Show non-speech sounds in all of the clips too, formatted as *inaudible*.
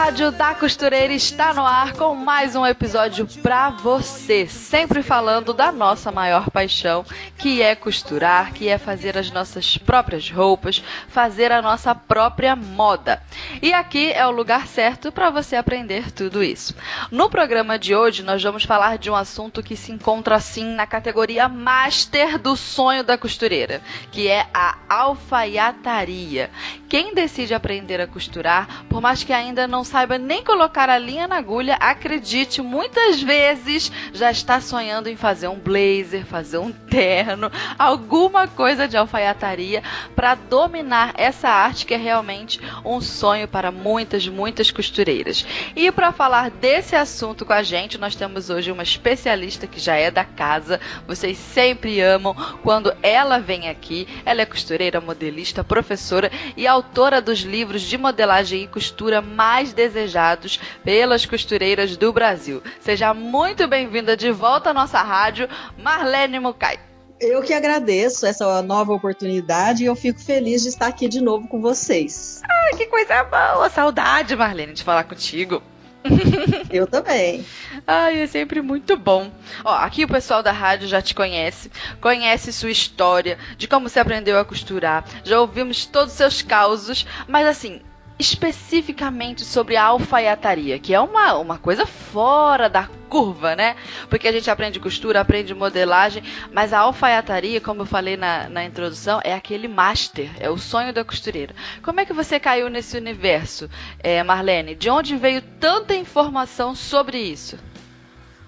Rádio da Costureira está no ar com mais um episódio para você, sempre falando da nossa maior paixão, que é costurar, que é fazer as nossas próprias roupas, fazer a nossa própria moda. E aqui é o lugar certo para você aprender tudo isso. No programa de hoje, nós vamos falar de um assunto que se encontra assim na categoria master do sonho da costureira, que é a alfaiataria. Quem decide aprender a costurar, por mais que ainda não saiba nem colocar a linha na agulha, acredite, muitas vezes já está sonhando em fazer um blazer, fazer um terno, *laughs* alguma coisa de alfaiataria para dominar essa arte que é realmente um sonho para muitas, muitas costureiras. E para falar desse assunto com a gente, nós temos hoje uma especialista que já é da casa. Vocês sempre amam quando ela vem aqui. Ela é costureira, modelista, professora e autora dos livros de modelagem e costura mais desejados pelas costureiras do Brasil. Seja muito bem-vinda de volta à nossa rádio, Marlene Mucay. Eu que agradeço essa nova oportunidade e eu fico feliz de estar aqui de novo com vocês. Ai, que coisa boa! Saudade, Marlene, de falar contigo. *laughs* Eu também. Ai, é sempre muito bom. Ó, aqui o pessoal da rádio já te conhece, conhece sua história, de como você aprendeu a costurar, já ouvimos todos os seus causos, mas assim, especificamente sobre a alfaiataria, que é uma, uma coisa fora da curva, né? Porque a gente aprende costura, aprende modelagem, mas a alfaiataria, como eu falei na, na introdução, é aquele master, é o sonho da costureira. Como é que você caiu nesse universo, é, Marlene? De onde veio tanta informação sobre isso?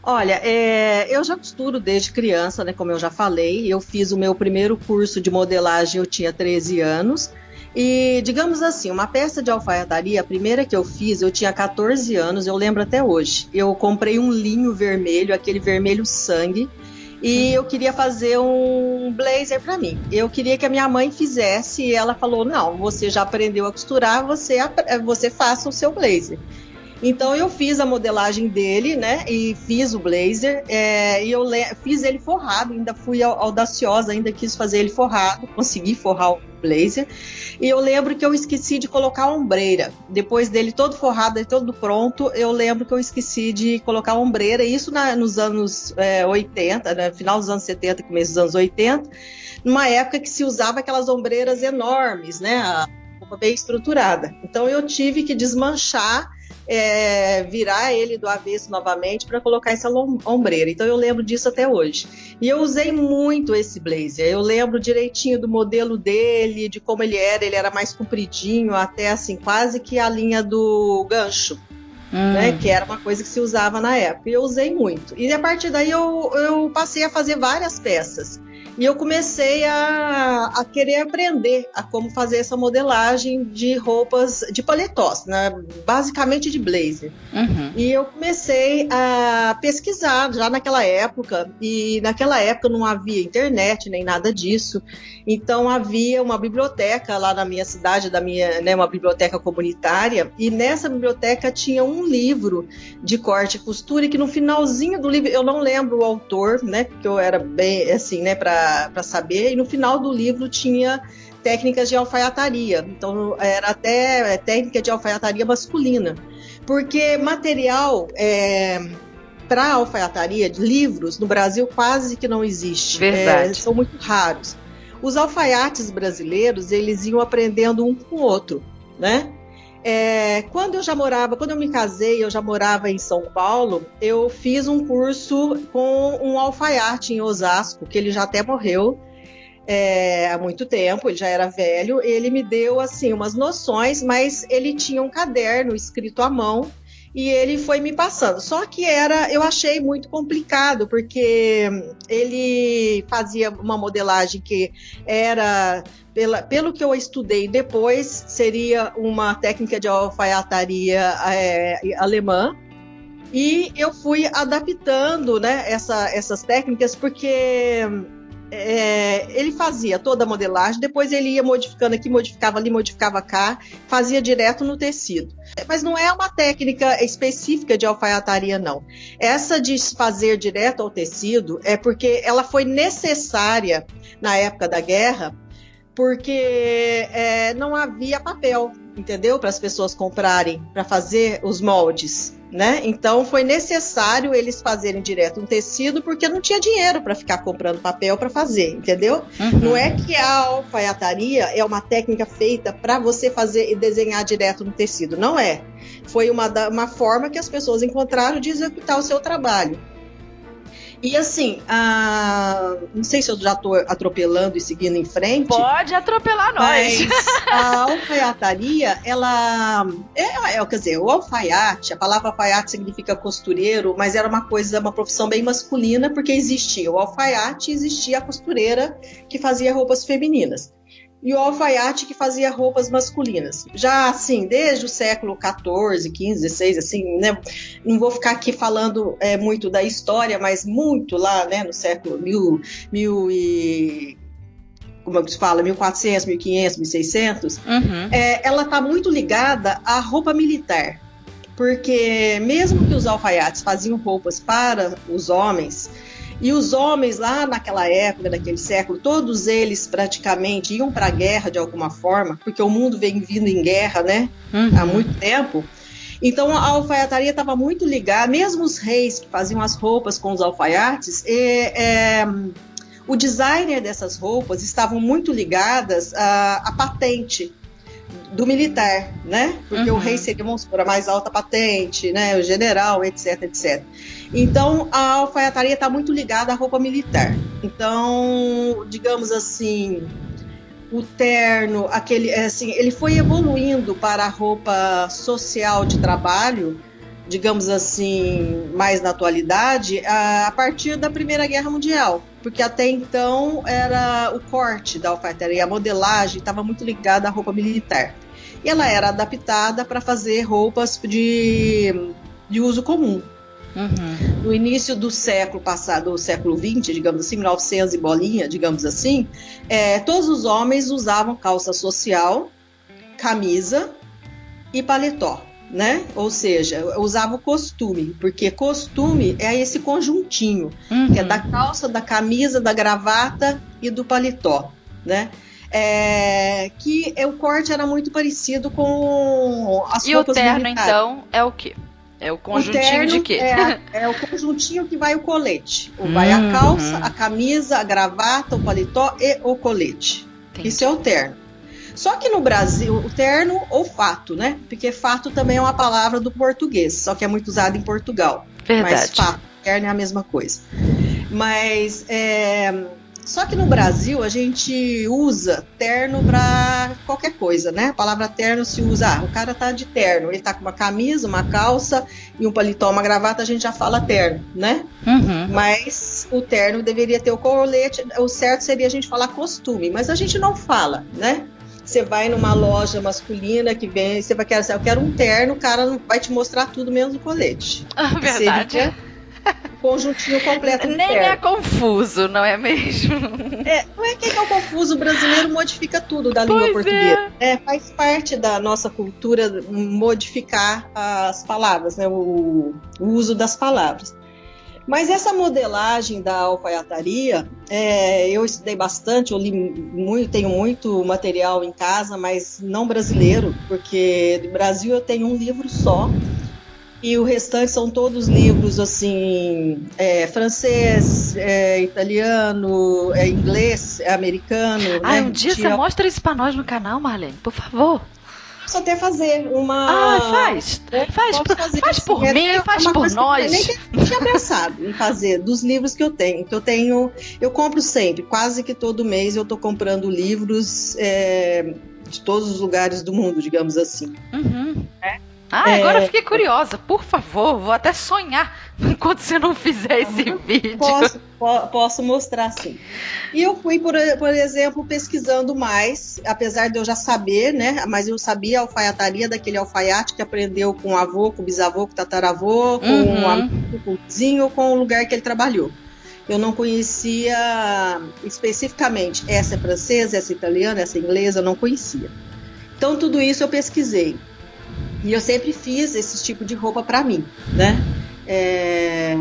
Olha, é, eu já costuro desde criança, né? Como eu já falei, eu fiz o meu primeiro curso de modelagem, eu tinha 13 anos. E, digamos assim, uma peça de alfaiataria, a primeira que eu fiz, eu tinha 14 anos, eu lembro até hoje. Eu comprei um linho vermelho, aquele vermelho sangue, e eu queria fazer um blazer para mim. Eu queria que a minha mãe fizesse e ela falou: "Não, você já aprendeu a costurar, você você faça o seu blazer". Então eu fiz a modelagem dele, né? E fiz o blazer. É, e eu fiz ele forrado, ainda fui audaciosa, ainda quis fazer ele forrado, consegui forrar o blazer. E eu lembro que eu esqueci de colocar a ombreira. Depois dele todo forrado e todo pronto, eu lembro que eu esqueci de colocar a ombreira. Isso na, nos anos é, 80, né, final dos anos 70, começo dos anos 80, numa época que se usava aquelas ombreiras enormes, né? A roupa bem estruturada. Então eu tive que desmanchar é, virar ele do avesso novamente para colocar essa ombreira. Então eu lembro disso até hoje. E eu usei muito esse blazer. Eu lembro direitinho do modelo dele, de como ele era. Ele era mais compridinho, até assim, quase que a linha do gancho. Hum. Né, que era uma coisa que se usava na época. E eu usei muito. E a partir daí eu, eu passei a fazer várias peças. E eu comecei a, a querer aprender a como fazer essa modelagem de roupas de paletós, né? basicamente de blazer. Uhum. E eu comecei a pesquisar já naquela época, e naquela época não havia internet nem nada disso, então havia uma biblioteca lá na minha cidade, da minha, né, uma biblioteca comunitária, e nessa biblioteca tinha um livro de corte e costura, e que no finalzinho do livro, eu não lembro o autor, né, porque eu era bem assim, né, para para saber, e no final do livro tinha técnicas de alfaiataria. Então, era até técnica de alfaiataria masculina. Porque material é, para alfaiataria, de livros, no Brasil quase que não existe. Verdade. É, são muito raros. Os alfaiates brasileiros, eles iam aprendendo um com o outro, né? É, quando eu já morava, quando eu me casei, eu já morava em São Paulo, eu fiz um curso com um alfaiate em Osasco, que ele já até morreu é, há muito tempo, ele já era velho. Ele me deu assim umas noções, mas ele tinha um caderno escrito à mão e ele foi me passando. Só que era, eu achei muito complicado, porque ele fazia uma modelagem que era, pela, pelo que eu estudei depois, seria uma técnica de alfaiataria é, alemã. E eu fui adaptando né, essa, essas técnicas, porque é, ele fazia toda a modelagem, depois ele ia modificando aqui, modificava ali, modificava cá, fazia direto no tecido. Mas não é uma técnica específica de alfaiataria, não. Essa de fazer direto ao tecido é porque ela foi necessária na época da guerra, porque é, não havia papel, entendeu? Para as pessoas comprarem, para fazer os moldes né? Então foi necessário eles fazerem direto um tecido porque não tinha dinheiro para ficar comprando papel para fazer, entendeu? Uhum. Não é que a alfaiataria é uma técnica feita para você fazer e desenhar direto no tecido, não é. Foi uma, uma forma que as pessoas encontraram de executar o seu trabalho. E assim, a... não sei se eu já estou atropelando e seguindo em frente. Pode atropelar nós. a alfaiataria, ela. É, é, quer dizer, o alfaiate, a palavra alfaiate significa costureiro, mas era uma coisa, uma profissão bem masculina, porque existia o alfaiate e existia a costureira que fazia roupas femininas e o alfaiate que fazia roupas masculinas. Já assim, desde o século XIV, XV, XVI, assim, né? Não vou ficar aqui falando é, muito da história, mas muito lá, né, no século mil, mil e como se fala, 1400, 1500, 1600, uhum. é, ela está muito ligada à roupa militar. Porque mesmo que os alfaiates faziam roupas para os homens, e os homens lá naquela época, naquele século, todos eles praticamente iam para a guerra de alguma forma, porque o mundo vem vindo em guerra, né? Uhum. Há muito tempo. Então a alfaiataria estava muito ligada, mesmo os reis que faziam as roupas com os alfaiates, é, o designer dessas roupas estavam muito ligadas à, à patente do militar, né? Porque uhum. o rei seria, vamos supor, a mais alta patente, né? O general, etc, etc. Então, a alfaiataria está muito ligada à roupa militar. Então, digamos assim, o terno, aquele, é, assim, ele foi evoluindo para a roupa social de trabalho, digamos assim, mais na atualidade, a, a partir da Primeira Guerra Mundial, porque até então era o corte da alfaiataria, a modelagem estava muito ligada à roupa militar. E ela era adaptada para fazer roupas de, de uso comum. Uhum. No início do século passado, do século 20, digamos assim, 1900 e bolinha, digamos assim, é, todos os homens usavam calça social, camisa e paletó, né? Ou seja, usavam costume, porque costume é esse conjuntinho, uhum. que é da calça, da camisa, da gravata e do paletó, né? É, que é, o corte era muito parecido com as e roupas E o terno, militares. então, é o quê? É o conjuntinho o terno de quê? É, *laughs* é, o conjuntinho que vai o colete. Vai a uhum. calça, a camisa, a gravata, o paletó e o colete. Entendi. Isso é o terno. Só que no Brasil, o terno ou fato, né? Porque fato também é uma palavra do português, só que é muito usado em Portugal. Verdade. Mas fato, terno é a mesma coisa. Mas é, só que no Brasil a gente usa terno para qualquer coisa, né? A palavra terno se usa, ah, o cara tá de terno, ele tá com uma camisa, uma calça e um paletó, uma gravata, a gente já fala terno, né? Uhum. Mas o terno deveria ter o colete, o certo seria a gente falar costume, mas a gente não fala, né? Você vai numa loja masculina que vem, você vai querer, eu quero um terno, o cara vai te mostrar tudo menos o colete. *laughs* Ah, verdade. Seria, conjuntinho completo Nem terno. é confuso, não é mesmo? É, não é que é confuso, o brasileiro modifica tudo da língua pois portuguesa. É. é. faz parte da nossa cultura modificar as palavras, né? O, o uso das palavras. Mas essa modelagem da alfaiataria, é, eu estudei bastante, eu li muito, tenho muito material em casa, mas não brasileiro, porque do Brasil eu tenho um livro só, e o restante são todos livros assim é, francês, é, italiano, é, inglês, é, americano. Ah, né? um dia Tinha... você mostra isso para nós no canal, Marlene, por favor. Posso até fazer uma. Ah, faz. É, faz, por, fazer faz assim, por é mim, faz por nós. Eu nem tinha pensado em fazer dos livros que eu tenho. Que eu tenho, eu compro sempre, quase que todo mês eu estou comprando livros é, de todos os lugares do mundo, digamos assim. Uhum. É. Ah, é... agora eu fiquei curiosa. Por favor, vou até sonhar *laughs* enquanto você não fizer esse vídeo. Posso, posso mostrar sim. E eu fui, por, por exemplo, pesquisando mais, apesar de eu já saber, né? Mas eu sabia a alfaiataria daquele alfaiate que aprendeu com o avô, com o bisavô, com o tataravô, com uhum. o amigo, com o vizinho, com o lugar que ele trabalhou. Eu não conhecia especificamente essa é francesa, essa é italiana, essa é inglesa, eu não conhecia. Então tudo isso eu pesquisei. E eu sempre fiz esse tipo de roupa para mim, né? É...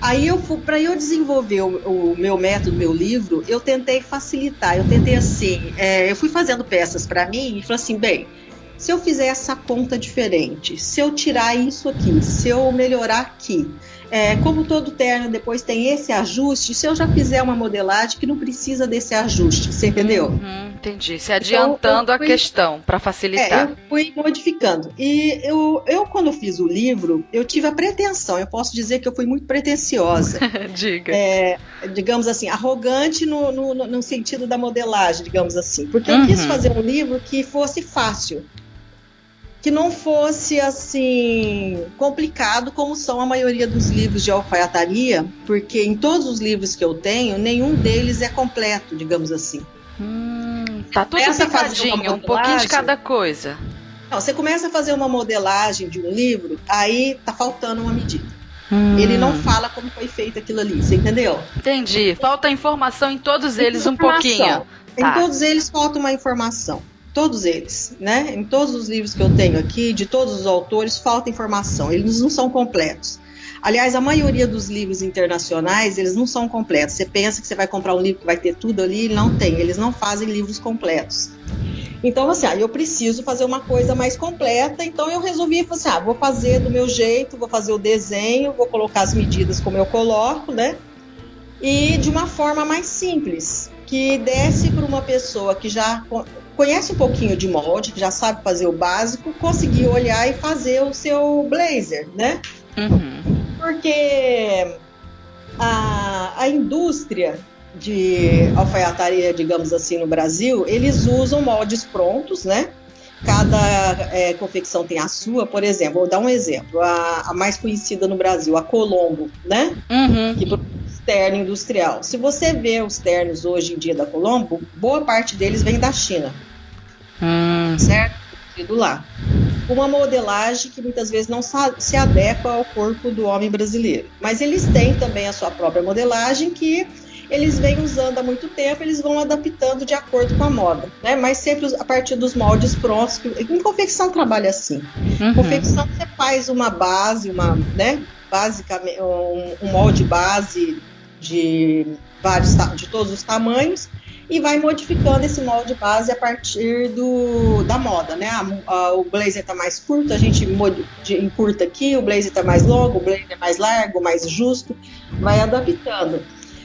Aí eu para eu desenvolver o, o, meu método, meu livro, eu tentei facilitar. Eu tentei assim, é, eu fui fazendo peças para mim e falei assim, bem, se eu fizer essa ponta diferente, se eu tirar isso aqui, se eu melhorar aqui, é, como todo terno depois tem esse ajuste, se eu já fizer uma modelagem que não precisa desse ajuste, você entendeu? Uhum, entendi. Se adiantando então, fui, a questão para facilitar. É, eu fui modificando. E eu, eu, quando fiz o livro, eu tive a pretensão, eu posso dizer que eu fui muito pretensiosa. *laughs* Diga. É, digamos assim, arrogante no, no, no, sentido da modelagem, digamos assim. Porque eu quis uhum. fazer um livro que fosse fácil que não fosse assim complicado como são a maioria dos livros de alfaiataria, porque em todos os livros que eu tenho, nenhum deles é completo, digamos assim. Hum, tá tudo picadinho, um pouquinho de cada coisa. Não, você começa a fazer uma modelagem de um livro, aí tá faltando uma medida. Hum. Ele não fala como foi feito aquilo ali, você entendeu? Entendi. Falta informação em todos eles um pouquinho. Em tá. todos eles falta uma informação todos eles, né? Em todos os livros que eu tenho aqui, de todos os autores, falta informação, eles não são completos. Aliás, a maioria dos livros internacionais, eles não são completos. Você pensa que você vai comprar um livro que vai ter tudo ali, não tem, eles não fazem livros completos. Então, assim, ah, eu preciso fazer uma coisa mais completa, então eu resolvi, assim, ah, vou fazer do meu jeito, vou fazer o desenho, vou colocar as medidas como eu coloco, né? E de uma forma mais simples, que desse para uma pessoa que já conhece um pouquinho de molde, que já sabe fazer o básico, conseguir olhar e fazer o seu blazer, né? Uhum. Porque a, a indústria de alfaiataria, digamos assim, no Brasil, eles usam moldes prontos, né? Cada é, confecção tem a sua, por exemplo, vou dar um exemplo, a, a mais conhecida no Brasil, a Colombo, né? Uhum. Que terno industrial. Se você vê os ternos hoje em dia da Colombo, boa parte deles vem da China. Hum. Certo? Do lá. Uma modelagem que muitas vezes não se adequa ao corpo do homem brasileiro. Mas eles têm também a sua própria modelagem que eles vêm usando há muito tempo, eles vão adaptando de acordo com a moda, né? Mas sempre a partir dos moldes prontos. Em confecção trabalha assim. Uhum. Confecção você faz uma base, uma, né? Basicamente um, um molde base de vários de todos os tamanhos e vai modificando esse molde base a partir do, da moda, né? A, a, o blazer está mais curto, a gente encurta aqui, o blazer está mais longo, o blazer é mais largo, mais justo, vai adaptando.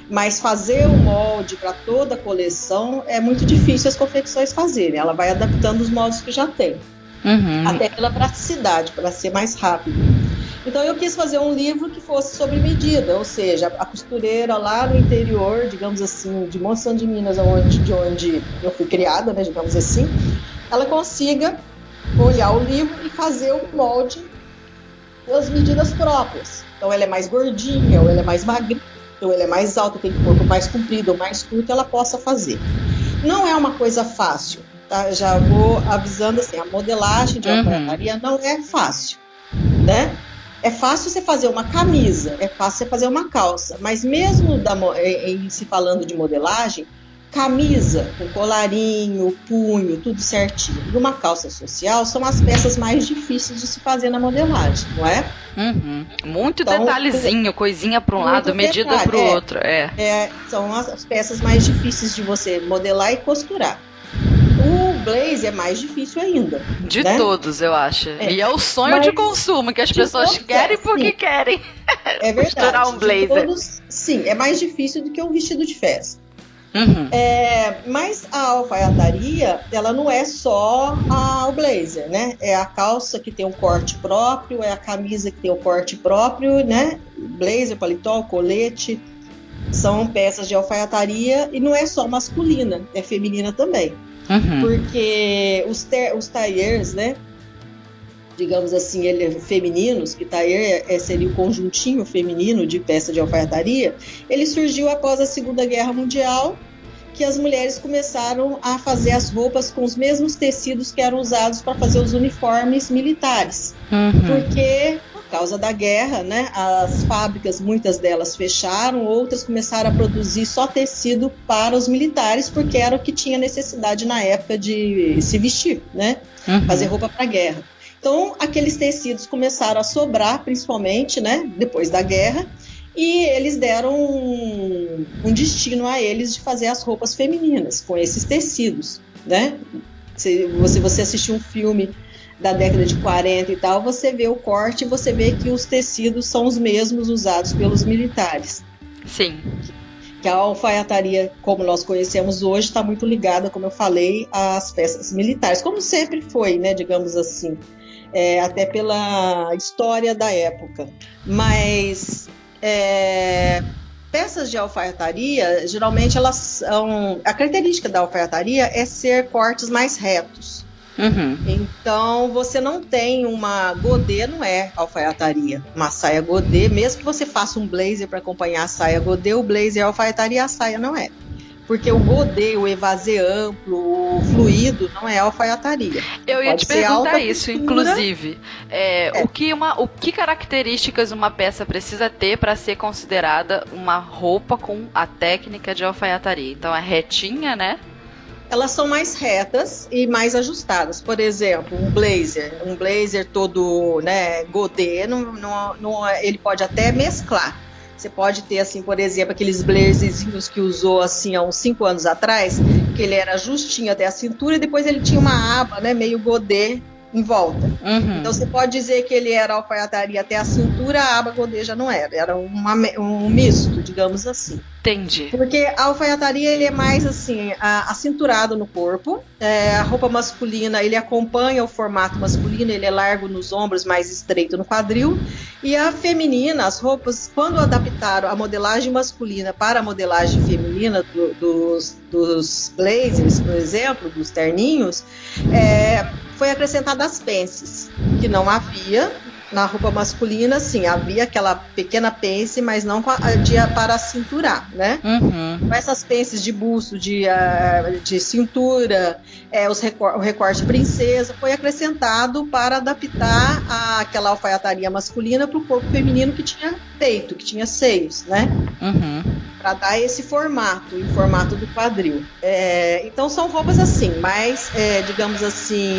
Mas fazer o molde para toda a coleção é muito difícil as confecções fazerem. Ela vai adaptando os moldes que já tem. Uhum. Até pela praticidade, para ser mais rápido. Então eu quis fazer um livro que fosse sobre medida, ou seja, a costureira lá no interior, digamos assim, de Monsanto de Minas, onde, de onde eu fui criada, né, digamos assim, ela consiga olhar o livro e fazer o molde das medidas próprias. Então ela é mais gordinha, ou ela é mais magrinha, ou ela é mais alta, tem corpo mais comprido ou mais curto, ela possa fazer. Não é uma coisa fácil, tá? Já vou avisando assim, a modelagem de uhum. alfaiataria não é fácil, né? É fácil você fazer uma camisa, é fácil você fazer uma calça, mas mesmo da, em, se falando de modelagem, camisa com colarinho, punho, tudo certinho, e uma calça social são as peças mais difíceis de se fazer na modelagem, não é? Uhum. Muito então, detalhezinho, coisinha para um lado, medida para o é, outro, é. é. São as peças mais difíceis de você modelar e costurar. O Blaze é mais difícil ainda. De né? todos, eu acho. É. E é o sonho Mas de consumo que as pessoas querem porque sim. querem. É *laughs* verdade. Um blazer. Todos, sim, é mais difícil do que um vestido de festa. Uhum. É, mas a alfaiataria, ela não é só a, o blazer, né? É a calça que tem um corte próprio, é a camisa que tem o um corte próprio, né? Blazer, paletó, colete, são peças de alfaiataria e não é só masculina, é feminina também. Uhum. Porque os, ter, os tailleurs, né? digamos assim, ele, femininos, que tá aí, é, seria o conjuntinho feminino de peça de alfaiataria, ele surgiu após a Segunda Guerra Mundial, que as mulheres começaram a fazer as roupas com os mesmos tecidos que eram usados para fazer os uniformes militares. Uhum. Porque por causa da guerra, né, as fábricas, muitas delas fecharam, outras começaram a produzir só tecido para os militares, porque era o que tinha necessidade na época de se vestir, né, uhum. fazer roupa para a guerra. Então, aqueles tecidos começaram a sobrar, principalmente, né, depois da guerra, e eles deram um, um, destino a eles de fazer as roupas femininas com esses tecidos, né? Se você, você assistir um filme da década de 40 e tal, você vê o corte e você vê que os tecidos são os mesmos usados pelos militares. Sim. Que a alfaiataria, como nós conhecemos hoje, está muito ligada, como eu falei, às peças militares, como sempre foi, né? Digamos assim é, até pela história da época. Mas é, peças de alfaiataria, geralmente elas são. A característica da alfaiataria é ser cortes mais retos. Uhum. Então você não tem uma godê, não é alfaiataria. Uma saia godê, mesmo que você faça um blazer para acompanhar a saia godê, o blazer é alfaiataria, a saia não é porque o godê, o evasê amplo, o fluido não é alfaiataria. Eu ia Pode te perguntar isso, inclusive. É, é. O, que uma, o que características uma peça precisa ter para ser considerada uma roupa com a técnica de alfaiataria? Então é retinha, né? Elas são mais retas e mais ajustadas. Por exemplo, um blazer, um blazer todo né, godê, não, não, não, ele pode até mesclar. Você pode ter, assim, por exemplo, aqueles blazerzinhos que usou, assim, há uns 5 anos atrás, que ele era justinho até a cintura e depois ele tinha uma aba, né, meio godê em volta. Uhum. Então você pode dizer que ele era alfaiataria até a cintura, a aba godê já não era. Era uma, um misto, digamos assim. Entendi. Porque a alfaiataria ele é mais assim, acinturado no corpo. É, a roupa masculina ele acompanha o formato masculino, ele é largo nos ombros, mais estreito no quadril. E a feminina, as roupas, quando adaptaram a modelagem masculina para a modelagem feminina do, dos, dos blazers, por exemplo, dos terninhos, é, foi acrescentada as pences, que não havia na roupa masculina, sim, havia aquela pequena pence, mas não de, para cinturar, né? Uhum. Com essas pences de busto, de, uh, de cintura, é, os recor o recorte princesa, foi acrescentado para adaptar a, aquela alfaiataria masculina para o corpo feminino que tinha peito, que tinha seios, né? Uhum. Para dar esse formato, em formato do quadril. É, então são roupas assim, mais, é, digamos assim,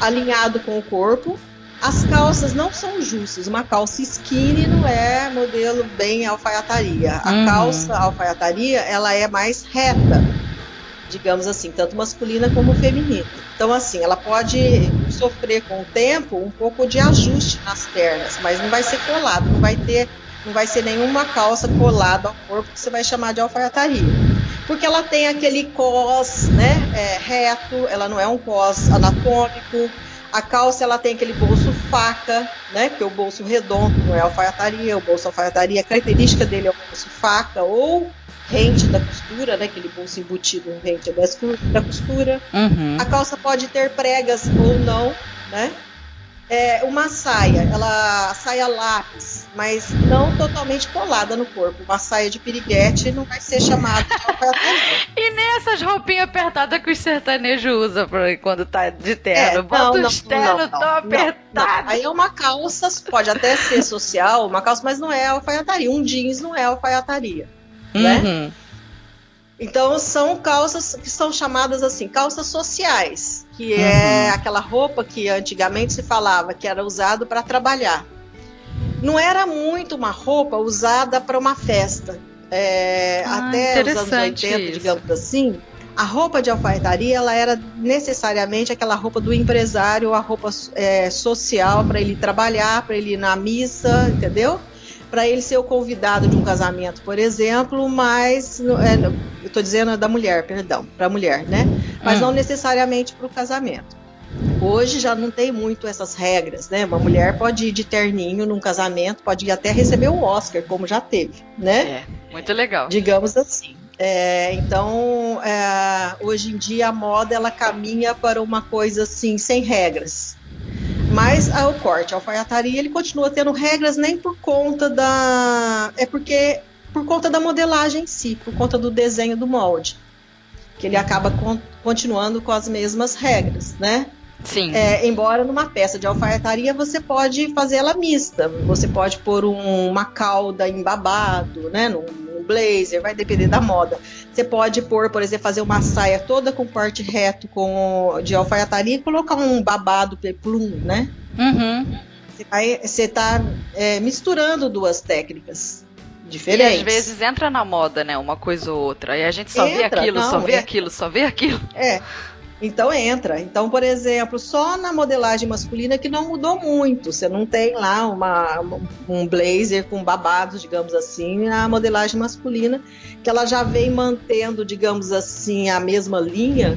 alinhado com o corpo, as calças não são justas. Uma calça skinny não é modelo bem alfaiataria. A uhum. calça alfaiataria, ela é mais reta, digamos assim, tanto masculina como feminina. Então, assim, ela pode sofrer com o tempo um pouco de ajuste nas pernas, mas não vai ser colado, não vai ter, não vai ser nenhuma calça colada ao corpo que você vai chamar de alfaiataria. Porque ela tem aquele cos, né, é, reto, ela não é um cos anatômico, a calça ela tem aquele bolso faca, né? Porque o bolso redondo não é alfaiataria, o bolso alfaiataria, a característica dele é o bolso faca ou rente da costura, né? Aquele bolso embutido rente da costura. Uhum. A calça pode ter pregas ou não, né? É, uma saia, ela saia lápis, mas não totalmente colada no corpo. Uma saia de piriguete não vai ser chamada de E nem essas roupinhas apertadas que os sertanejos usam quando tá de terno. É, Bota não, os ternos tão apertados. Aí é uma calça, pode até ser social, uma calça, mas não é alfaiataria. Um jeans não é alfaiataria. Né? Uhum. Né? Então são calças que são chamadas assim, calças sociais, que uhum. é aquela roupa que antigamente se falava que era usado para trabalhar. Não era muito uma roupa usada para uma festa. É, ah, até os anos 80, isso. digamos assim, a roupa de alfaiataria ela era necessariamente aquela roupa do empresário, a roupa é, social para ele trabalhar, para ele ir na missa, entendeu? Para ele ser o convidado de um casamento, por exemplo, mas é, eu estou dizendo da mulher, perdão, para a mulher, né? Mas hum. não necessariamente para o casamento. Hoje já não tem muito essas regras, né? Uma mulher pode ir de terninho num casamento, pode ir até receber o Oscar, como já teve, né? É, muito legal. Digamos assim. É, então, é, hoje em dia a moda ela caminha para uma coisa assim sem regras. Mas a, o corte, a alfaiataria, ele continua tendo regras nem por conta da. É porque. Por conta da modelagem em si, por conta do desenho do molde. Que ele acaba con continuando com as mesmas regras, né? Sim. É, embora numa peça de alfaiataria você pode fazer ela mista. Você pode pôr um, uma cauda em babado, né? Num, num, blazer, vai depender da moda. Você pode pôr, por exemplo, fazer uma saia toda com corte reto com, de alfaiataria e colocar um babado peplum, né? Uhum. Você está é, misturando duas técnicas diferentes. E às vezes entra na moda, né? Uma coisa ou outra. E a gente só entra, vê aquilo, não, só vê é. aquilo, só vê aquilo. É. Então entra. Então, por exemplo, só na modelagem masculina que não mudou muito. Você não tem lá uma, um blazer com babados, digamos assim, na modelagem masculina, que ela já vem mantendo, digamos assim, a mesma linha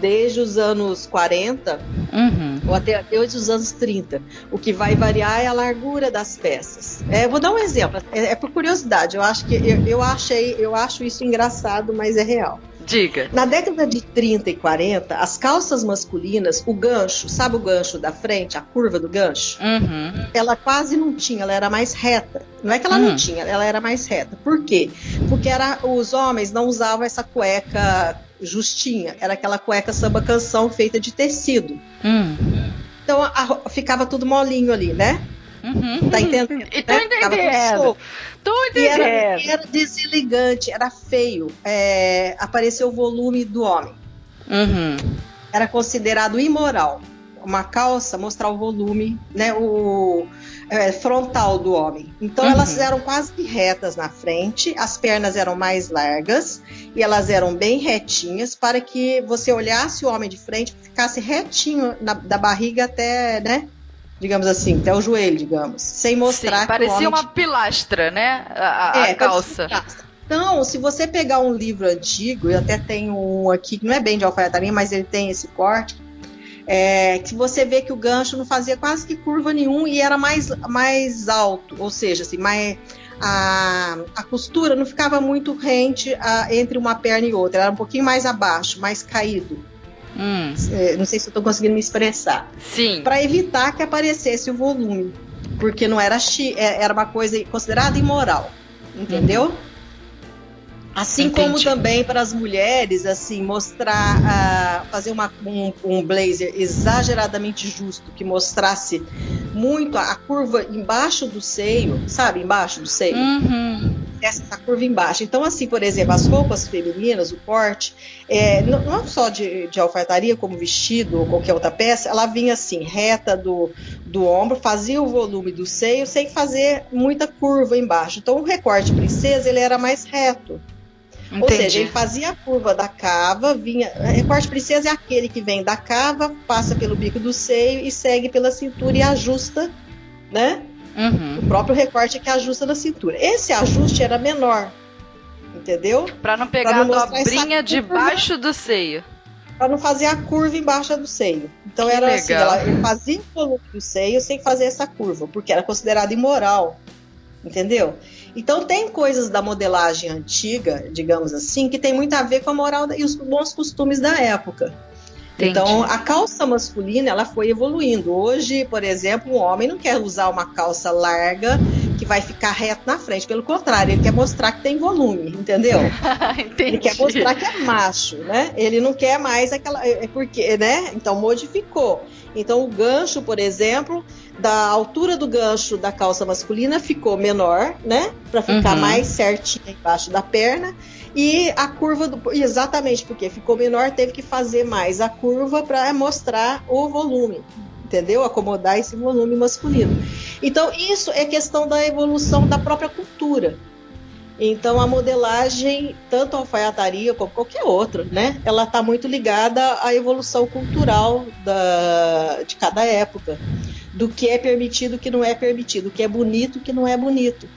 desde os anos 40 uhum. ou até desde os anos 30. O que vai variar é a largura das peças. É, vou dar um exemplo, é, é, por curiosidade. Eu acho que eu, eu achei, eu acho isso engraçado, mas é real. Diga. Na década de 30 e 40, as calças masculinas, o gancho, sabe o gancho da frente, a curva do gancho? Uhum. Ela quase não tinha, ela era mais reta. Não é que ela hum. não tinha, ela era mais reta. Por quê? Porque era, os homens não usavam essa cueca justinha, era aquela cueca samba canção feita de tecido. Hum. Então a, ficava tudo molinho ali, né? Uhum. Tá entendendo? E tô entendendo. Tô entendendo. Era, era, deselegante, era feio. É, apareceu o volume do homem. Uhum. Era considerado imoral. Uma calça mostrar o volume, né? O é, frontal do homem. Então uhum. elas eram quase retas na frente, as pernas eram mais largas e elas eram bem retinhas para que você olhasse o homem de frente, ficasse retinho na, da barriga até, né? Digamos assim, até o joelho, digamos, sem mostrar Sim, parecia uma pilastra, né? A, a é, calça. Então, se você pegar um livro antigo, eu até tenho um aqui que não é bem de alfaiataria, mas ele tem esse corte, é, que você vê que o gancho não fazia quase que curva nenhum e era mais, mais alto, ou seja, assim, mais, a, a costura não ficava muito rente a, entre uma perna e outra, era um pouquinho mais abaixo, mais caído. Hum. Não sei se eu estou conseguindo me expressar. Sim. Para evitar que aparecesse o volume, porque não era chi, era uma coisa considerada imoral, entendeu? Uhum. Assim Entendi. como também para as mulheres, assim, mostrar, uh, fazer uma, um, um, blazer exageradamente justo, que mostrasse muito a, a, curva embaixo do seio, sabe, embaixo do seio. Uhum. Essa curva embaixo. Então, assim, por exemplo, as roupas femininas, o corte, é, não, não só de, de alfaiataria, como vestido ou qualquer outra peça, ela vinha assim, reta do, do ombro, fazia o volume do seio sem fazer muita curva embaixo. Então, o recorte princesa, ele era mais reto. Entendi. Ou seja, ele fazia a curva da cava, vinha. Recorte princesa é aquele que vem da cava, passa pelo bico do seio e segue pela cintura e ajusta, né? Uhum. O próprio recorte é que ajusta na cintura. Esse ajuste era menor, entendeu? Para não pegar pra não a dobrinha debaixo do seio. Para não fazer a curva embaixo do seio. Então que era legal. assim, ela fazia o volume do seio sem fazer essa curva, porque era considerado imoral, entendeu? Então tem coisas da modelagem antiga, digamos assim, que tem muito a ver com a moral e os bons costumes da época. Entendi. Então a calça masculina ela foi evoluindo. Hoje, por exemplo, um homem não quer usar uma calça larga que vai ficar reto na frente. Pelo contrário, ele quer mostrar que tem volume, entendeu? *laughs* ele quer mostrar que é macho, né? Ele não quer mais aquela, é porque, né? Então modificou. Então o gancho, por exemplo, da altura do gancho da calça masculina ficou menor, né? Para ficar Uhum. mais certinho embaixo da perna. E a curva do. Exatamente, porque ficou menor, teve que fazer mais a curva para mostrar o volume. Entendeu? Acomodar esse volume masculino. Então, isso é questão da evolução da própria cultura. Então, a modelagem, tanto a alfaiataria como qualquer outra, né? Ela está muito ligada à evolução cultural da, de cada época. Do que é permitido, o que não é permitido. O que é bonito, o que não é bonito.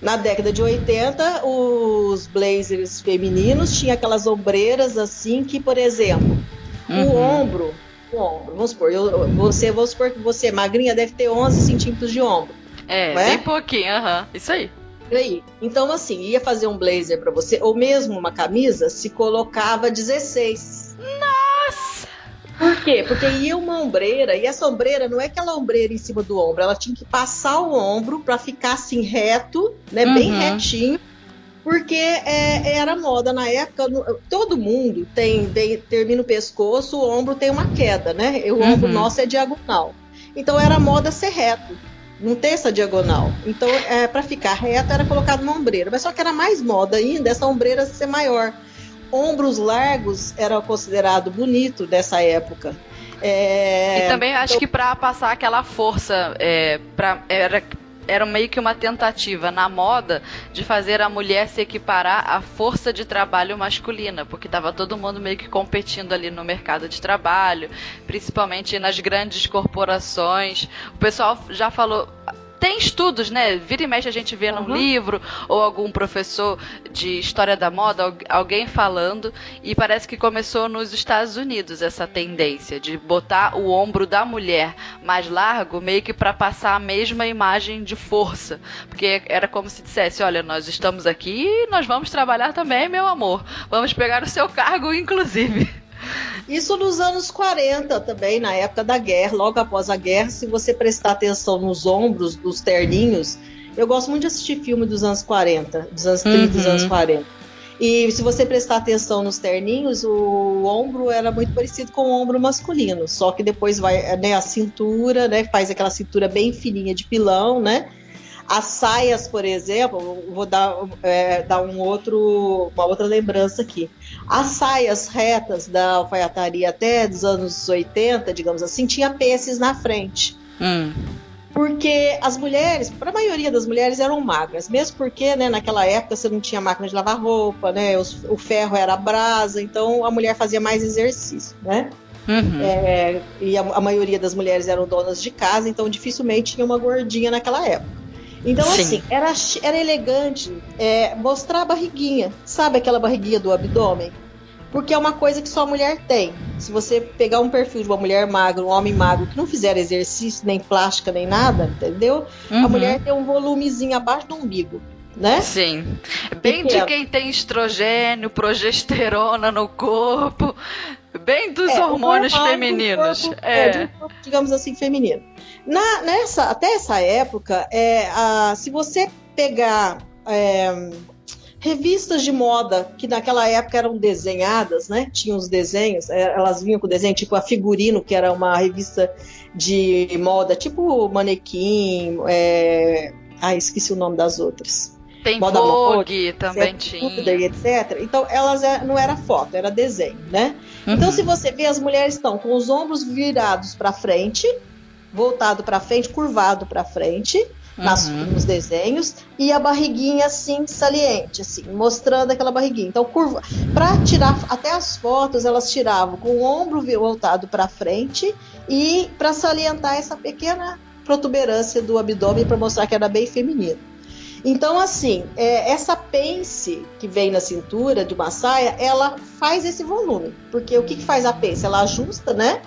Na década de 80, os blazers femininos tinham aquelas ombreiras assim que, por exemplo, o Uhum. ombro, o ombro, vamos supor, eu, você, vamos supor que você, magrinha, deve ter 11 centímetros de ombro. É, é? bem pouquinho, aham. Isso aí. Aí? Então, assim, ia fazer um blazer para você, ou mesmo uma camisa, se colocava 16. Nossa! Por quê? Porque ia uma ombreira, e essa ombreira não é aquela ombreira em cima do ombro, ela tinha que passar o ombro para ficar assim reto, né, uhum. bem retinho, porque é, era moda na época. Todo mundo tem, tem, termina o pescoço, o ombro tem uma queda, né? O uhum. ombro nosso é diagonal. Então era moda ser reto, não ter essa diagonal. Então, é, para ficar reto, era colocado uma ombreira. Mas só que era mais moda ainda essa ombreira ser maior. Ombros largos era considerado bonito dessa época. É, e também acho então... que para passar aquela força, é, pra, era era meio que uma tentativa na moda de fazer a mulher se equiparar à força de trabalho masculina, porque estava todo mundo meio que competindo ali no mercado de trabalho, principalmente nas grandes corporações. O pessoal já falou tem estudos, né? Vira e mexe a gente vê uhum. num livro ou algum professor de história da moda, alguém falando, e parece que começou nos Estados Unidos essa tendência de botar o ombro da mulher mais largo, meio que para passar a mesma imagem de força, porque era como se dissesse, olha, nós estamos aqui e nós vamos trabalhar também, meu amor. Vamos pegar o seu cargo inclusive. Isso nos anos 40 também, na época da guerra, logo após a guerra, se você prestar atenção nos ombros dos terninhos, eu gosto muito de assistir filme dos anos 40, dos anos 30, uhum. dos anos 40. E se você prestar atenção nos terninhos, o ombro era muito parecido com o ombro masculino, só que depois vai né, a cintura, né, faz aquela cintura bem fininha de pilão, né? As saias, por exemplo, vou dar, é, dar um outro, uma outra lembrança aqui. As saias retas da alfaiataria até dos anos 80, digamos assim, tinha peces na frente. Hum. Porque as mulheres, para a maioria das mulheres, eram magras, mesmo porque né, naquela época você não tinha máquina de lavar roupa, né, o ferro era brasa, então a mulher fazia mais exercício, né? Uhum. É, e a, a, maioria das mulheres eram donas de casa, então dificilmente tinha uma gordinha naquela época. Então, Sim. assim, era, era elegante é, mostrar a barriguinha. Sabe aquela barriguinha do abdômen? Porque é uma coisa que só a mulher tem. Se você pegar um perfil de uma mulher magra, um homem magro, que não fizer exercício, nem plástica, nem nada, entendeu? Uhum. A mulher tem um volumezinho abaixo do umbigo. Né? Sim. Bem Pequeno. de quem tem estrogênio, progesterona no corpo, bem dos é, hormônios femininos. Corpo, é. é corpo, digamos assim, feminino. Na, nessa, até essa época, é, a, se você pegar é, revistas de moda que naquela época eram desenhadas, né? Tinham os desenhos, é, elas vinham com desenho, tipo a Figurino, que era uma revista de moda, tipo Manequim, é... ah, esqueci o nome das outras. Tem moda Vogue também tinha. E etc. Então, elas é, não era foto, era desenho, né? Então, uhum. Então, se você vê, as mulheres estão com os ombros virados para frente, voltado para frente, curvado para frente, nas, uhum. nos desenhos, e a barriguinha assim saliente, assim, mostrando aquela barriguinha. Então, curva, para tirar até as fotos, elas tiravam com o ombro voltado para frente e para salientar essa pequena protuberância do abdômen para mostrar que era bem feminino. Então, assim, é, essa pence que vem na cintura de uma saia, ela faz esse volume. Porque o que, que faz a pence? Ela ajusta, né?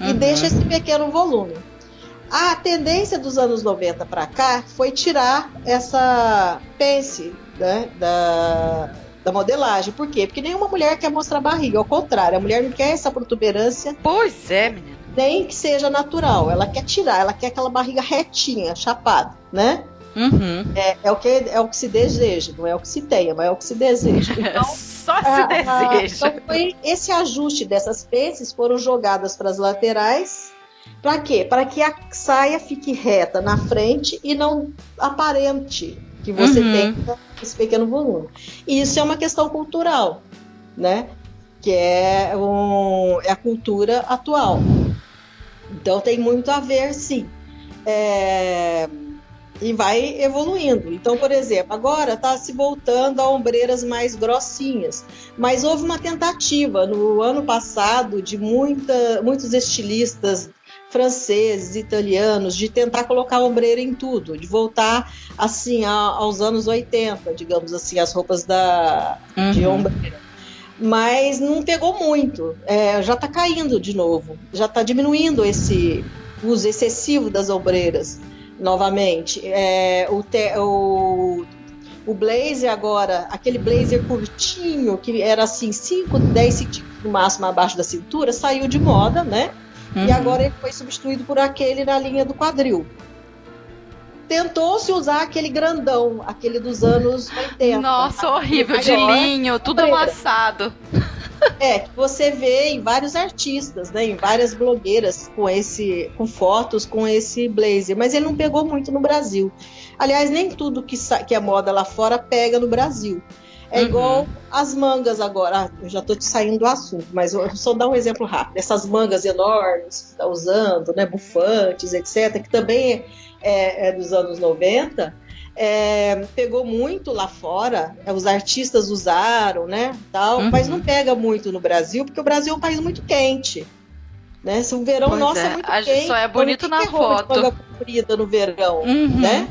E uhum. deixa esse pequeno volume. A tendência dos anos 90 para cá foi tirar essa pence né, da, da modelagem. Por quê? Porque nenhuma mulher quer mostrar barriga. Ao contrário, a mulher não quer essa protuberância. Pois é, menina. Nem que seja natural. Ela quer tirar, ela quer aquela barriga retinha, chapada, né? Uhum. É, é, o que, é o que se deseja, não é o que se tenha, mas é o que se deseja. *laughs* Então, Só se a, deseja. A, então foi esse ajuste dessas peças foram jogadas para as laterais para quê? Para que a saia fique reta na frente e não aparente que você uhum. tem esse pequeno volume. E isso é uma questão cultural, né? Que é, um, é a cultura atual. Então tem muito a ver, sim. É, e vai evoluindo. Então, por exemplo, agora está se voltando a ombreiras mais grossinhas, mas houve uma tentativa no ano passado de muita, muitos estilistas franceses, italianos, de tentar colocar ombreira em tudo, de voltar assim a, aos anos 80, digamos assim, as roupas da, uhum. de ombreira. Mas não pegou muito, é, já está caindo de novo, já está diminuindo esse uso excessivo das ombreiras novamente. É, o, te, o, o blazer agora, aquele blazer curtinho, que era assim 5, 10 centímetros no máximo abaixo da cintura, saiu de moda, né? Uhum. E agora ele foi substituído por aquele na linha do quadril. Tentou-se usar aquele grandão, aquele dos anos 80. Nossa, horrível, de linho, tudo amassado. É, que você vê em vários artistas, né, em várias blogueiras com esse, com fotos com esse blazer, mas ele não pegou muito no Brasil. Aliás, nem tudo que, que é moda lá fora pega no Brasil. É uhum. igual as mangas agora. Ah, eu já estou te saindo do assunto, mas eu só dar um exemplo rápido. Essas mangas enormes que está usando, né, bufantes, etc., que também é, é dos anos 90 é, pegou muito lá fora, é, os artistas usaram, né, tal, uhum. mas não pega muito no Brasil, porque o Brasil é um país muito quente. Né? Se o verão pois nosso é, é muito quente, só é bonito na foto. Manga comprida no verão, uhum. né?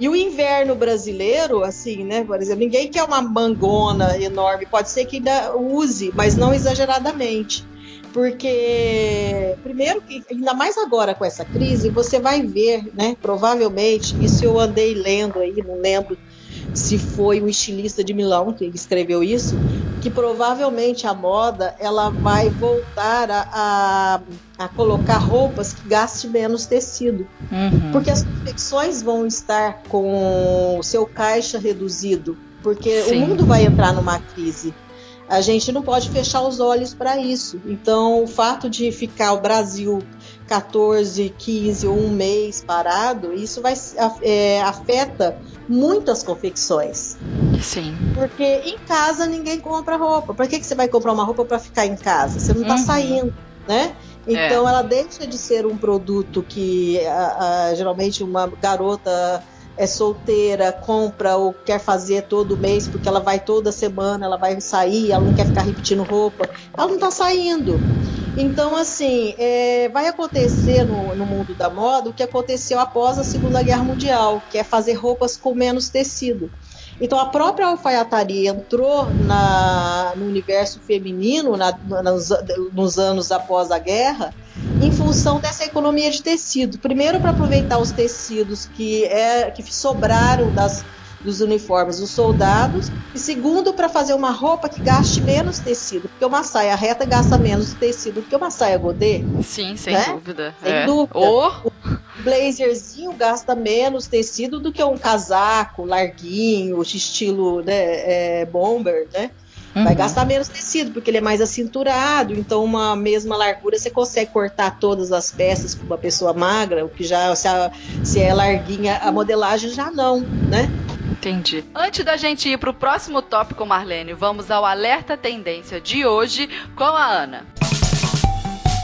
E o inverno brasileiro, assim, né? Por exemplo, ninguém quer uma mangona enorme. Pode ser que ainda use, mas não exageradamente. Porque, primeiro, ainda mais agora com essa crise, você vai ver, né? Provavelmente, isso eu andei lendo aí, não lembro se foi um estilista de Milão que escreveu isso, que provavelmente a moda ela vai voltar a, a, a colocar roupas que gastem menos tecido. Uhum. Porque as confecções vão estar com o seu caixa reduzido. Porque Sim. o mundo vai entrar numa crise a gente não pode fechar os olhos para isso. Então, o fato de ficar o Brasil 14, 15 ou um mês parado, isso vai é, afeta muitas confecções. Sim. Porque em casa ninguém compra roupa. Por que, que você vai comprar uma roupa para ficar em casa? Você não está uhum. saindo, né? Então é. ela deixa de ser um produto que a, a, geralmente uma garota é solteira, compra ou quer fazer todo mês porque ela vai toda semana, ela vai sair, ela não quer ficar repetindo roupa, ela não está saindo. Então, assim, é, vai acontecer no, no, mundo da moda o que aconteceu após a Segunda Guerra Mundial, que é fazer roupas com menos tecido. Então, a própria alfaiataria entrou na, no universo feminino na, nos, nos anos após a guerra em função dessa economia de tecido. Primeiro, para aproveitar os tecidos que, é, que sobraram das, dos uniformes dos soldados, e segundo, para fazer uma roupa que gaste menos tecido, porque uma saia reta gasta menos tecido do que uma saia godê. Sim, sem né? dúvida. Sem é. dúvida. Oh. Blazerzinho gasta menos tecido do que um casaco larguinho, estilo né, é, bomber, né? Uhum. Vai gastar menos tecido, porque ele é mais acinturado, então uma mesma largura você consegue cortar todas as peças com uma pessoa magra, o que já se, a, se é larguinha, a modelagem já não, né? Entendi. Antes da gente ir para o próximo tópico, Marlene, vamos ao alerta tendência de hoje com a Ana.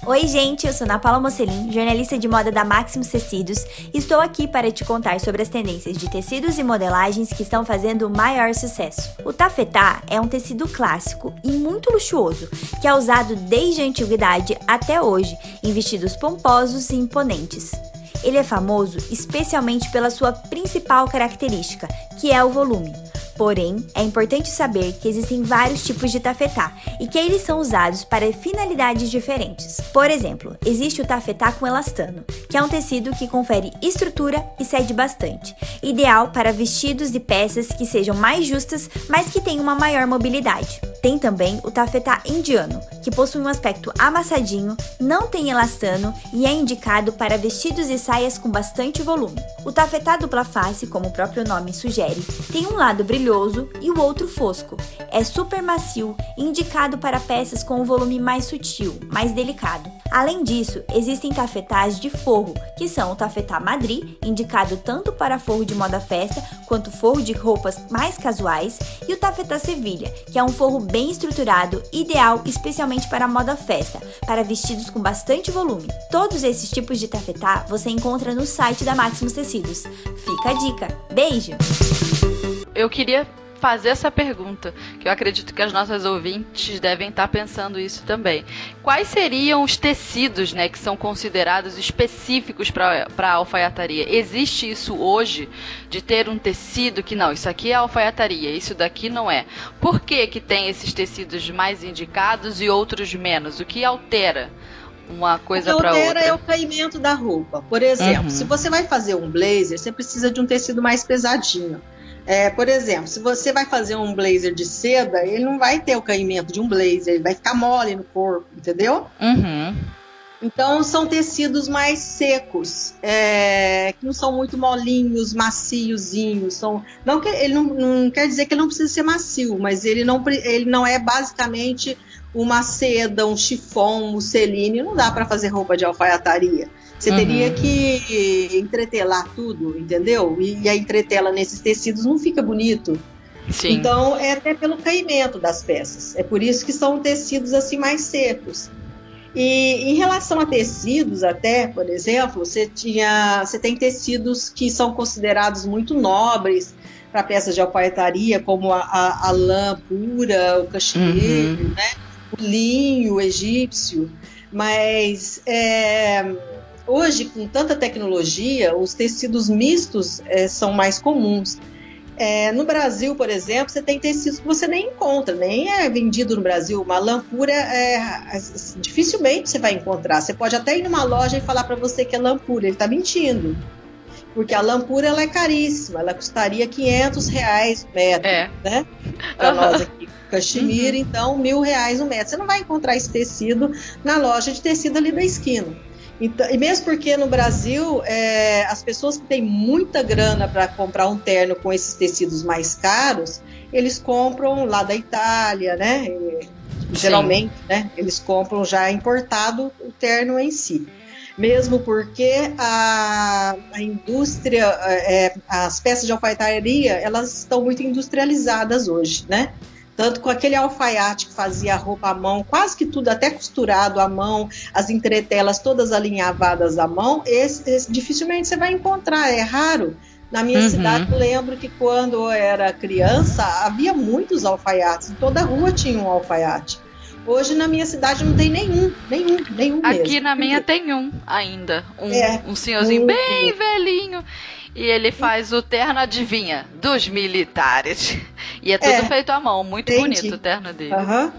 Oi, gente, eu sou Ana Paula Mocelin, jornalista de moda da Maximus Tecidos, e estou aqui para te contar sobre as tendências de tecidos e modelagens que estão fazendo o maior sucesso. O tafetá é um tecido clássico e muito luxuoso, que é usado desde a antiguidade até hoje em vestidos pomposos e imponentes. Ele é famoso especialmente pela sua principal característica, que é o volume. Porém, é importante saber que existem vários tipos de tafetá e que eles são usados para finalidades diferentes. Por exemplo, existe o tafetá com elastano, que é um tecido que confere estrutura e cede bastante, ideal para vestidos e peças que sejam mais justas, mas que tenham uma maior mobilidade. Tem também o tafetá indiano, que possui um aspecto amassadinho, não tem elastano e é indicado para vestidos e saias com bastante volume. O tafetá dupla face, como o próprio nome sugere, tem um lado brilhante brilhoso e o outro fosco. É super macio, indicado para peças com um volume mais sutil, mais delicado. Além disso, existem tafetás de forro, que são o tafetá Madri, indicado tanto para forro de moda festa quanto forro de roupas mais casuais, e o tafetá Sevilha, que é um forro bem estruturado, ideal especialmente para moda festa, para vestidos com bastante volume. Todos esses tipos de tafetá você encontra no site da Maximus Tecidos. Fica a dica. Beijo! Eu queria fazer essa pergunta, que eu acredito que as nossas ouvintes devem estar pensando isso também. Quais seriam os tecidos, né, que são considerados específicos para a alfaiataria? Existe isso hoje de ter um tecido que não, isso aqui é alfaiataria, isso daqui não é. Por que que tem esses tecidos mais indicados e outros menos? O que altera? uma coisa para outra. O que altera é o caimento da roupa. Por exemplo, uhum. se você vai fazer um blazer, você precisa de um tecido mais pesadinho É, por exemplo, se você vai fazer um blazer de seda, ele não vai ter o caimento de um blazer, ele vai ficar mole no corpo, entendeu? Uhum. Então são tecidos mais secos, é, que não são muito molinhos, maciozinhos. São, não que, ele não, não, quer dizer que ele não precisa ser macio, mas ele não, ele não é basicamente uma seda, um chifão, um musseline. Não dá para fazer roupa de alfaiataria. Você uhum. teria que entretelar tudo, entendeu? E, e a entretela nesses tecidos não fica bonito. Sim. Então é até pelo caimento das peças. É por isso que são tecidos assim mais secos. E em relação a tecidos, até, por exemplo, você tinha, você tem tecidos que são considerados muito nobres para peças de alfaiataria, como a, a, a lã pura, o cachemiro, uhum. né? Linho egípcio. Mas é, Hoje, com tanta tecnologia, os tecidos mistos é, são mais comuns. É, no Brasil, por exemplo, você tem tecidos que você nem encontra, nem é vendido no Brasil. Uma lã pura, é, dificilmente você vai encontrar. Você pode até ir numa loja e falar para você que é lã pura, ele está mentindo. Porque a lã pura ela é caríssima, ela custaria 500 reais o metro, é. né? Para uhum. nós aqui, cachemira, uhum. então mil reais o metro. Você não vai encontrar esse tecido na loja de tecido ali da esquina. Então, e mesmo porque no Brasil, é, as pessoas que têm muita grana para comprar um terno com esses tecidos mais caros, eles compram lá da Itália, né? E, geralmente, né? Eles compram já importado o terno em si. Mesmo porque a, a indústria, é, as peças de alfaiataria, elas estão muito industrializadas hoje, né? Tanto com aquele alfaiate que fazia a roupa à mão, quase que tudo até costurado à mão, as entretelas todas alinhavadas à mão, esse, esse dificilmente você vai encontrar, é raro. Na minha uhum. cidade, eu lembro que quando eu era criança, havia muitos alfaiates, toda rua tinha um alfaiate. Hoje na minha cidade não tem nenhum, nenhum, nenhum Aqui mesmo. na minha tem um ainda, um, é, um senhorzinho um, bem velhinho. E ele faz o terno, adivinha, dos militares. E é tudo é, feito à mão, muito entendi. bonito o terno dele. Uhum.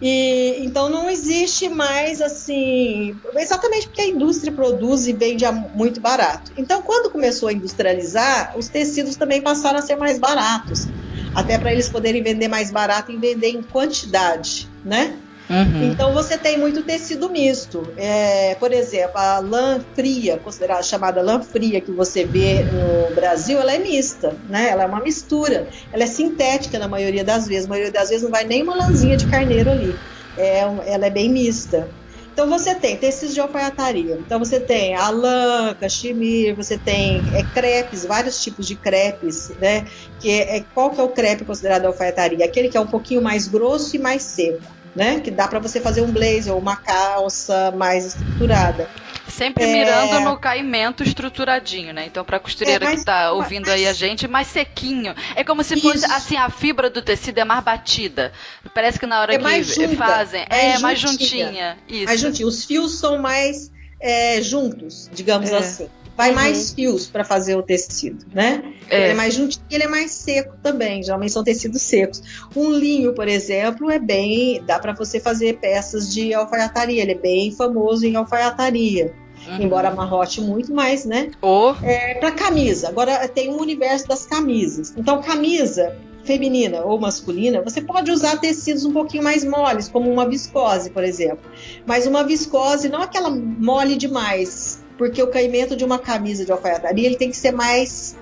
E então não existe mais assim, exatamente porque a indústria produz e vende muito barato. Então, quando começou a industrializar, os tecidos também passaram a ser mais baratos, até para eles poderem vender mais barato e vender em quantidade, né? Uhum. Então você tem muito tecido misto. É, por exemplo, a lã fria, considerada chamada lã fria que você vê no Brasil, ela é mista, né? Ela é uma mistura. Ela é sintética na maioria das vezes. Na maioria das vezes não vai nem uma lãzinha de carneiro ali. É, ela é bem mista. Então você tem tecidos de alfaiataria. Então você tem a lã, cachemir, você tem é, crepes, vários tipos de crepes, né? Que é, é, qual que é o crepe considerado alfaiataria? Aquele que é um pouquinho mais grosso e mais seco né? Que dá para você fazer um blazer ou uma calça mais estruturada. Sempre é... mirando no caimento estruturadinho, né? Então, pra costureira é, que tá ouvindo aí a gente, mais sequinho. É como se fosse, Isso. assim, a fibra do tecido é mais batida. Parece que na hora é que junta, fazem, é, mais juntinha. Isso. Mais juntinha. Os fios são mais é, juntos, digamos é. assim vai uhum. mais fios para fazer o tecido, né? É. Ele é mais juntinho, ele é mais seco também. Geralmente são tecidos secos. Um linho, por exemplo, é bem, dá para você fazer peças de alfaiataria. Ele é bem famoso em alfaiataria. Uhum. Embora amarrote muito mais, né? Oh. É, para camisa. Agora tem um universo das camisas. Então, camisa feminina ou masculina, você pode usar tecidos um pouquinho mais moles, como uma viscose, por exemplo. Mas uma viscose, não aquela mole demais, porque o caimento de uma camisa de alfaiataria ele tem que ser mais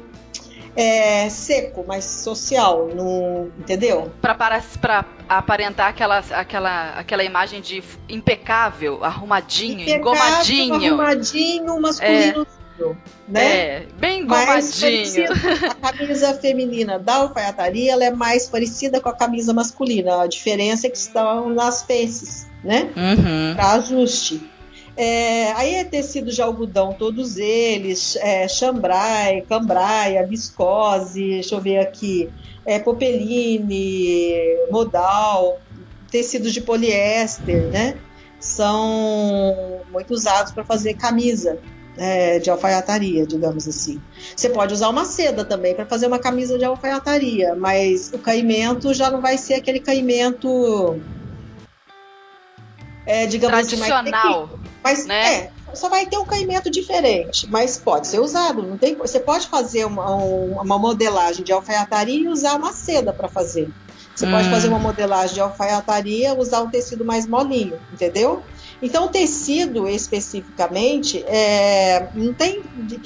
é, seco, mais social, no, entendeu? Para aparentar aquela, aquela, aquela imagem de impecável, arrumadinho, impecável, engomadinho. Arrumadinho, masculino. É. Né? É, bem engomadinho. a camisa feminina da alfaiataria ela é mais parecida com a camisa masculina. A diferença é que estão nas peças, né? Uhum. Para ajuste. É, aí é tecido de algodão, todos eles, é, chambrai, cambraia, viscose, deixa eu ver aqui, é, popeline, modal, tecidos de poliéster, né? São muito usados para fazer camisa é, de alfaiataria, digamos assim. Você pode usar uma seda também para fazer uma camisa de alfaiataria, mas o caimento já não vai ser aquele caimento, é, digamos tradicional. assim, Mas né? é, só vai ter um caimento diferente, mas pode ser usado. Não tem, você pode fazer uma, uma modelagem de alfaiataria e usar uma seda para fazer. Você hum. pode fazer uma modelagem de alfaiataria, usar um tecido mais molinho, entendeu? Então, o tecido especificamente, é, não tem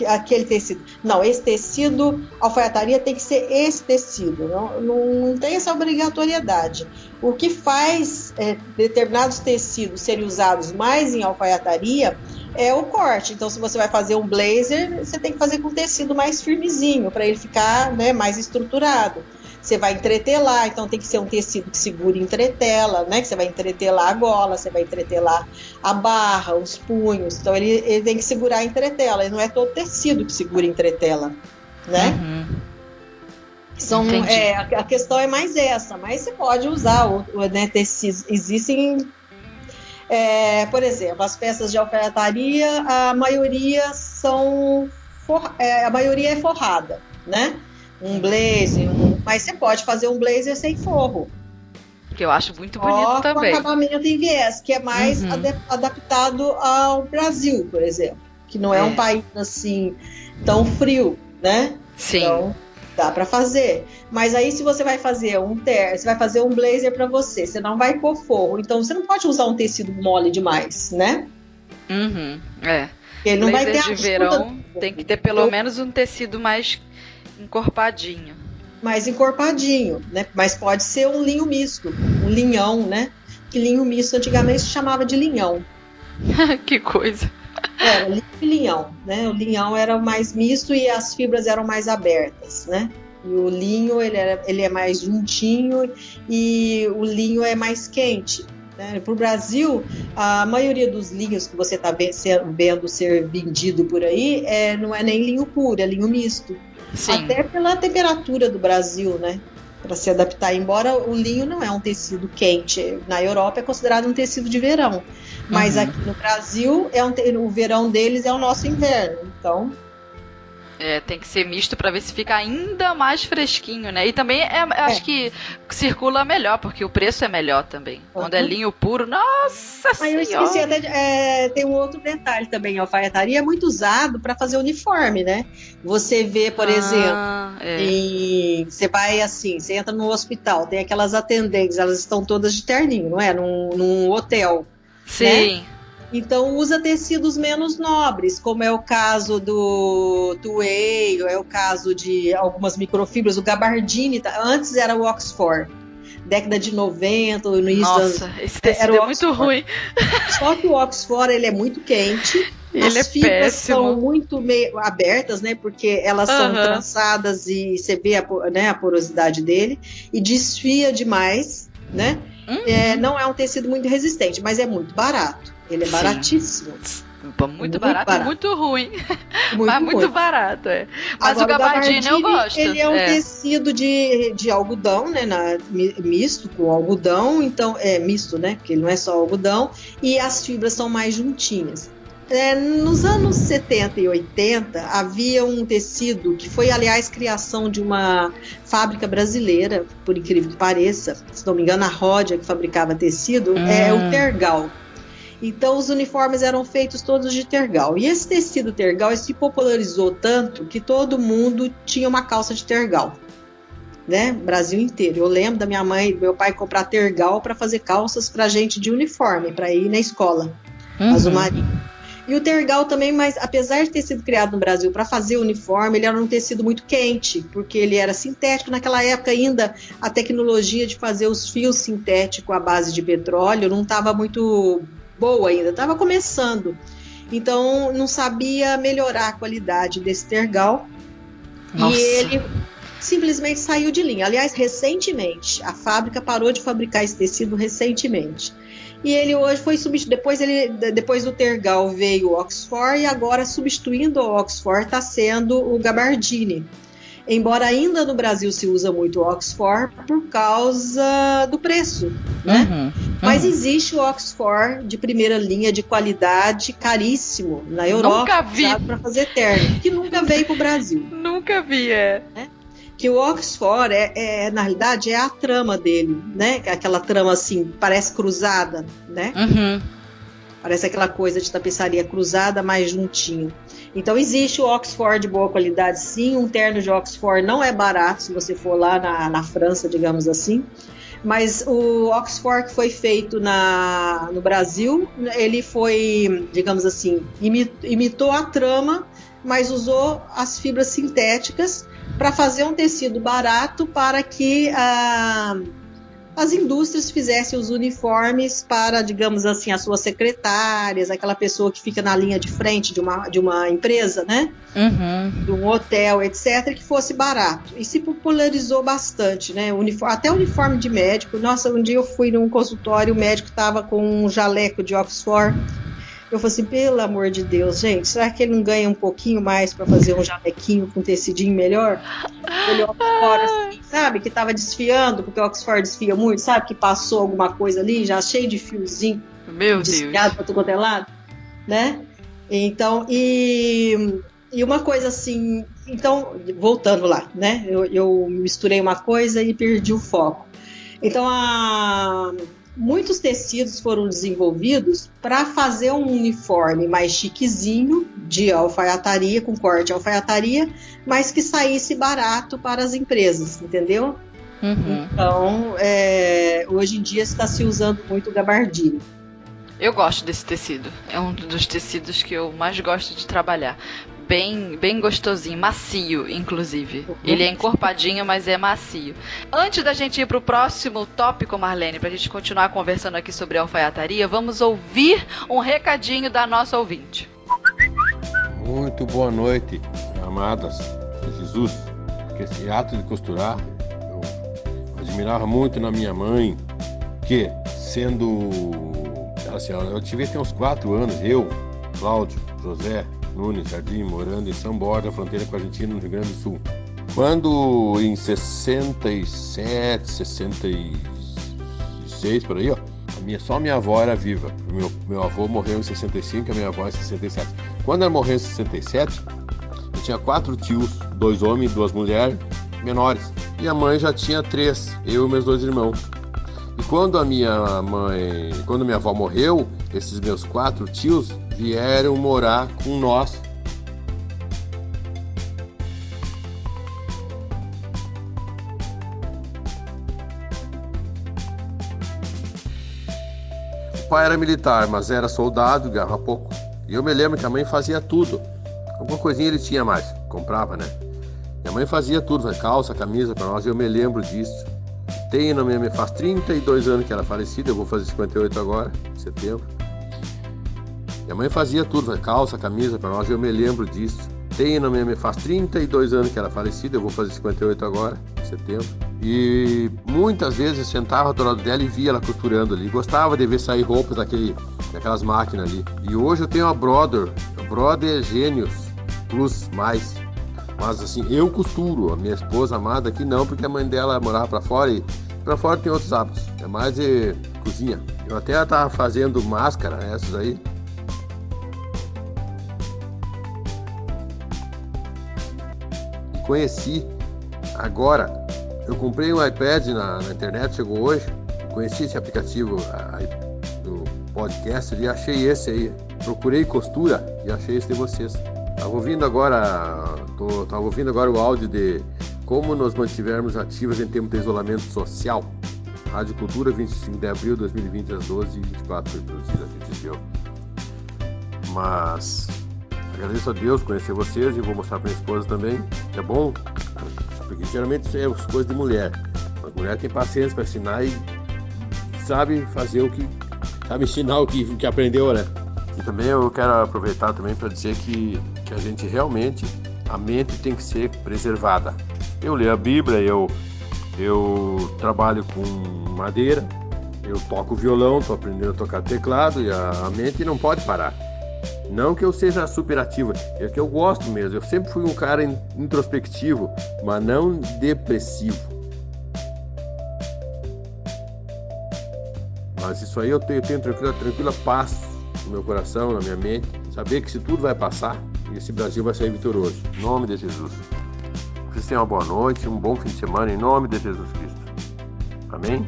aquele tecido. Não, esse tecido, alfaiataria tem que ser esse tecido. Não, não, tem essa obrigatoriedade. O que faz é, determinados tecidos serem usados mais em alfaiataria é o corte. Então, se você vai fazer um blazer, você tem que fazer com tecido mais firmezinho, para ele ficar né, mais estruturado. Você vai entretelar, então tem que ser um tecido que segure entretela, né? Que você vai entretelar a gola, você vai entretelar a barra, os punhos. Então ele, ele tem que segurar a entretela. E não é todo tecido que segura entretela, né? Uhum. São, é, a, questão é mais essa, mas você pode usar o, o né, tecidos. Existem, é, por exemplo, as peças de alfaiataria, a maioria são for, é, a maioria é forrada, né? Um blazer, um mas você pode fazer um blazer sem forro. Que eu acho muito bonito também. Com acabamento em viés, que é mais uhum. ad adaptado ao Brasil, por exemplo. Que não é, é, um país assim tão frio, né? Sim. Então, dá para fazer. Mas aí se você vai fazer um ter, você vai fazer um blazer para você, você não vai pôr forro, então você não pode usar um tecido mole demais, né? Uhum, é. Ele não blazer vai ter de verão tem que ter pelo menos um tecido mais encorpadinho mais encorpadinho, né? Mas pode ser um linho misto, um linhão, né? Que linho misto antigamente se chamava de linhão. *laughs* que coisa. Era linho e linhão, né? O linhão era mais misto e as fibras eram mais abertas, né? E o linho ele, era, ele é mais juntinho e o linho é mais quente. Né? Para o Brasil, a maioria dos linhos que você está vendo ser vendido por aí é, não é nem linho puro, é linho misto. Sim. Até pela temperatura do Brasil, né? Para se adaptar. Embora o linho não é um tecido quente. Na Europa é considerado um tecido de verão. Mas uhum. aqui no Brasil, é um, o verão deles é o nosso inverno. Então, é, tem que ser misto para ver se fica ainda mais fresquinho, né? E também é, é. acho que circula melhor, porque o preço é melhor também. Uhum. Quando é linho puro, nossa Aí eu esqueci até, é, tem um outro detalhe também, a alfaiataria é muito usado para fazer uniforme, né? Você vê, por ah, exemplo, é. em, você vai assim, você entra no hospital, tem aquelas atendentes, elas estão todas de terninho, não é? Num, num hotel. Sim. Né? Então usa tecidos menos nobres, como é o caso do Tuei, é o caso de algumas microfibras, o gabardine, tá? antes era o Oxford. Década de 90, no início Nossa, esse tecido era é muito ruim. Só que o Oxford ele é muito quente. Ele As é fibras péssimo. são muito meio abertas, né? Porque elas são trançadas e você vê a, né, a porosidade dele e desfia demais, né? Uhum. É, não é um tecido muito resistente, mas é muito barato. Ele é Sim. baratíssimo. Muito, muito barato, barato, e muito ruim. Muito *laughs* Mas ruim. muito barato, é. Mas Agora, o gabardine, eu gosto. Ele é um é. tecido de, de algodão, né? Na, misto com algodão, então é misto, né? Porque ele não é só algodão. E as fibras são mais juntinhas. É, nos anos 70 e 80 havia um tecido que foi, aliás, criação de uma fábrica brasileira, por incrível que pareça. Se não me engano, a Rodia, que fabricava tecido, hum. é o Tergal. Então os uniformes eram feitos todos de tergal. E esse tecido tergal se popularizou tanto que todo mundo tinha uma calça de tergal. Né? Brasil inteiro. Eu lembro da minha mãe, do meu pai comprar tergal para fazer calças para gente de uniforme, para ir na escola, uhum. azul marinho. E o tergal também, mas apesar de ter sido criado no Brasil para fazer uniforme, ele era um tecido muito quente, porque ele era sintético. Naquela época ainda a tecnologia de fazer os fios sintéticos à base de petróleo não estava muito boa ainda, estava começando. Então não sabia melhorar a qualidade desse tergal. Nossa. E ele simplesmente saiu de linha. Aliás, recentemente, a fábrica parou de fabricar esse tecido recentemente. E ele hoje foi substituído. Depois, ele, depois do Tergal veio o Oxford e agora substituindo o Oxford está sendo o Gabardine embora ainda no Brasil se usa muito o Oxford por causa do preço, né? Uhum, uhum. Mas existe o Oxford de primeira linha, de qualidade, caríssimo na Europa, nunca vi para fazer terno, que nunca veio para o Brasil. *laughs* Nunca vi, é. é. Que o Oxford é, é, na realidade, é a trama dele, né? Aquela trama assim, parece cruzada, né? Uhum. Parece aquela coisa de tapeçaria cruzada, mais juntinho. Então existe o Oxford de boa qualidade, sim. Um terno de Oxford não é barato se você for lá na, na França, digamos assim. Mas o Oxford que foi feito na, no Brasil, ele foi, digamos assim, imitou a trama, mas usou as fibras sintéticas para fazer um tecido barato para que a as indústrias fizessem os uniformes para, digamos assim, as suas secretárias, aquela pessoa que fica na linha de frente de uma, de uma empresa, né? Uhum. De um hotel, etc., que fosse barato. E se popularizou bastante, né? Uniforme, até uniforme de médico. Nossa, um dia eu fui num consultório, o médico estava com um jaleco de Oxford eu falei assim, pelo amor de Deus, gente, será que ele não ganha um pouquinho mais para fazer um jamequinho com tecidinho melhor? Ele Oxford, assim, sabe, que tava desfiando, porque o Oxford desfia muito, sabe, que passou alguma coisa ali, já cheio de fiozinho. Meu desfiado para todo é lado, né? Então, e, e uma coisa assim, então, voltando lá, né? Eu, eu misturei uma coisa e perdi o foco. Então, a muitos tecidos foram desenvolvidos para fazer um uniforme mais chiquezinho de alfaiataria, com corte alfaiataria, mas que saísse barato para as empresas, entendeu? Uhum. Então, é, hoje em dia está se usando muito gabardine. Eu gosto desse tecido. É um dos tecidos que eu mais gosto de trabalhar bem, bem gostosinho, macio, inclusive. Ele é encorpadinho, mas é macio. Antes da gente ir pro próximo tópico, Marlene, pra gente continuar conversando aqui sobre alfaiataria, vamos ouvir um recadinho da nossa ouvinte. Muito boa noite, amadas de Jesus. Esse ato de costurar eu admirava muito na minha mãe, que sendo assim, eu tive até uns quatro anos, eu, Cláudio, José, Nunes Jardim, morando em São Borja, fronteira com a Argentina, no Rio Grande do Sul. Quando em 67, 66, por aí, ó, minha, só minha avó era viva. Meu, meu avô morreu em 65, a minha avó em 67. Quando ela morreu em 67, eu tinha quatro tios, dois homens e duas mulheres menores. E a mãe já tinha três, eu e meus dois irmãos. E quando a minha mãe, quando minha avó morreu, esses meus quatro tios vieram morar com nós. O pai era militar, mas era soldado, ganhava pouco. E eu me lembro que a mãe fazia tudo. Alguma coisinha ele tinha mais, comprava, né? Minha mãe fazia tudo, calça, camisa para nós, eu me lembro disso. Tem na minha, faz 32 anos que ela é falecida, eu vou fazer 58 agora, em setembro. Minha mãe fazia tudo, calça, camisa para nós, eu me lembro disso. Tem na minha, faz 32 anos que ela é falecida, eu vou fazer 58 agora, em setembro. E muitas vezes sentava do lado dela e via ela costurando ali. Gostava de ver sair roupas daquele, daquelas máquinas ali. E hoje eu tenho a Brother, a Brother Gênios Plus Mais. Mas assim, eu costuro, a minha esposa amada aqui não, porque a mãe dela morava para fora e para fora tem outros hábitos. É mais de cozinha. Eu até estava fazendo máscara, essas aí, conheci agora. Eu comprei um iPad na, na internet, chegou hoje. Conheci esse aplicativo a, do podcast e achei esse aí. Procurei costura e achei esse de vocês. Tava ouvindo agora, tô, ouvindo agora o áudio de como nos mantivermos ativos em termos de isolamento social. Rádio Cultura, 25 de abril de 2020, às 12h24, foi Mas Agradeço a Deus conhecer vocês e vou mostrar para minha esposa também. É bom, porque geralmente é as coisas de mulher. A mulher tem paciência para ensinar e sabe fazer o que. sabe ensinar o que, que aprendeu, né? E também eu quero aproveitar também para dizer que, que a gente realmente, a mente tem que ser preservada. Eu leio a Bíblia, eu, eu trabalho com madeira, eu toco violão, estou aprendendo a tocar teclado e a, a mente não pode parar. Não que eu seja superativo, é que eu gosto mesmo. Eu sempre fui um cara introspectivo, mas não depressivo. Mas isso aí eu tenho, eu tenho tranquila, tranquila paz no meu coração, na minha mente. Saber que se tudo vai passar, esse Brasil vai sair vitorioso. Em nome de Jesus. Vocês tenham uma boa noite, um bom fim de semana, em nome de Jesus Cristo. Amém?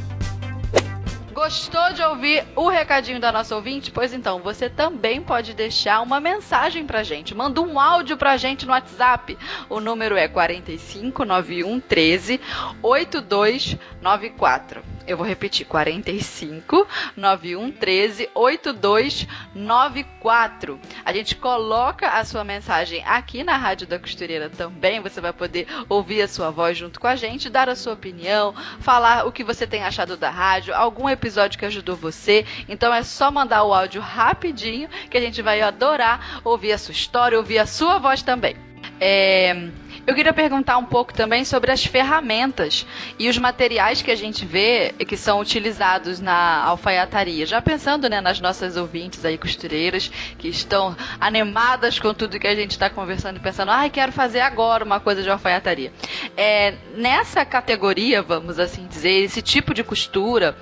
Gostou de ouvir o recadinho da nossa ouvinte? Pois então, você também pode deixar uma mensagem pra gente. Manda um áudio pra gente no WhatsApp. O número é 45 91 13 8294. Eu vou repetir: 45 91 13 8294. A gente coloca a sua mensagem aqui na Rádio da Costureira também. Você vai poder ouvir a sua voz junto com a gente, dar a sua opinião, falar o que você tem achado da rádio, algum episódio que ajudou você. Então é só mandar o áudio rapidinho que a gente vai adorar ouvir a sua história, ouvir a sua voz também. É, eu queria perguntar um pouco também sobre as ferramentas e os materiais que a gente vê que são utilizados na alfaiataria. Já pensando né, nas nossas ouvintes aí costureiras que estão animadas com tudo que a gente está conversando e pensando, ai, ah, quero fazer agora uma coisa de alfaiataria. É, nessa categoria, vamos assim dizer, esse tipo de costura,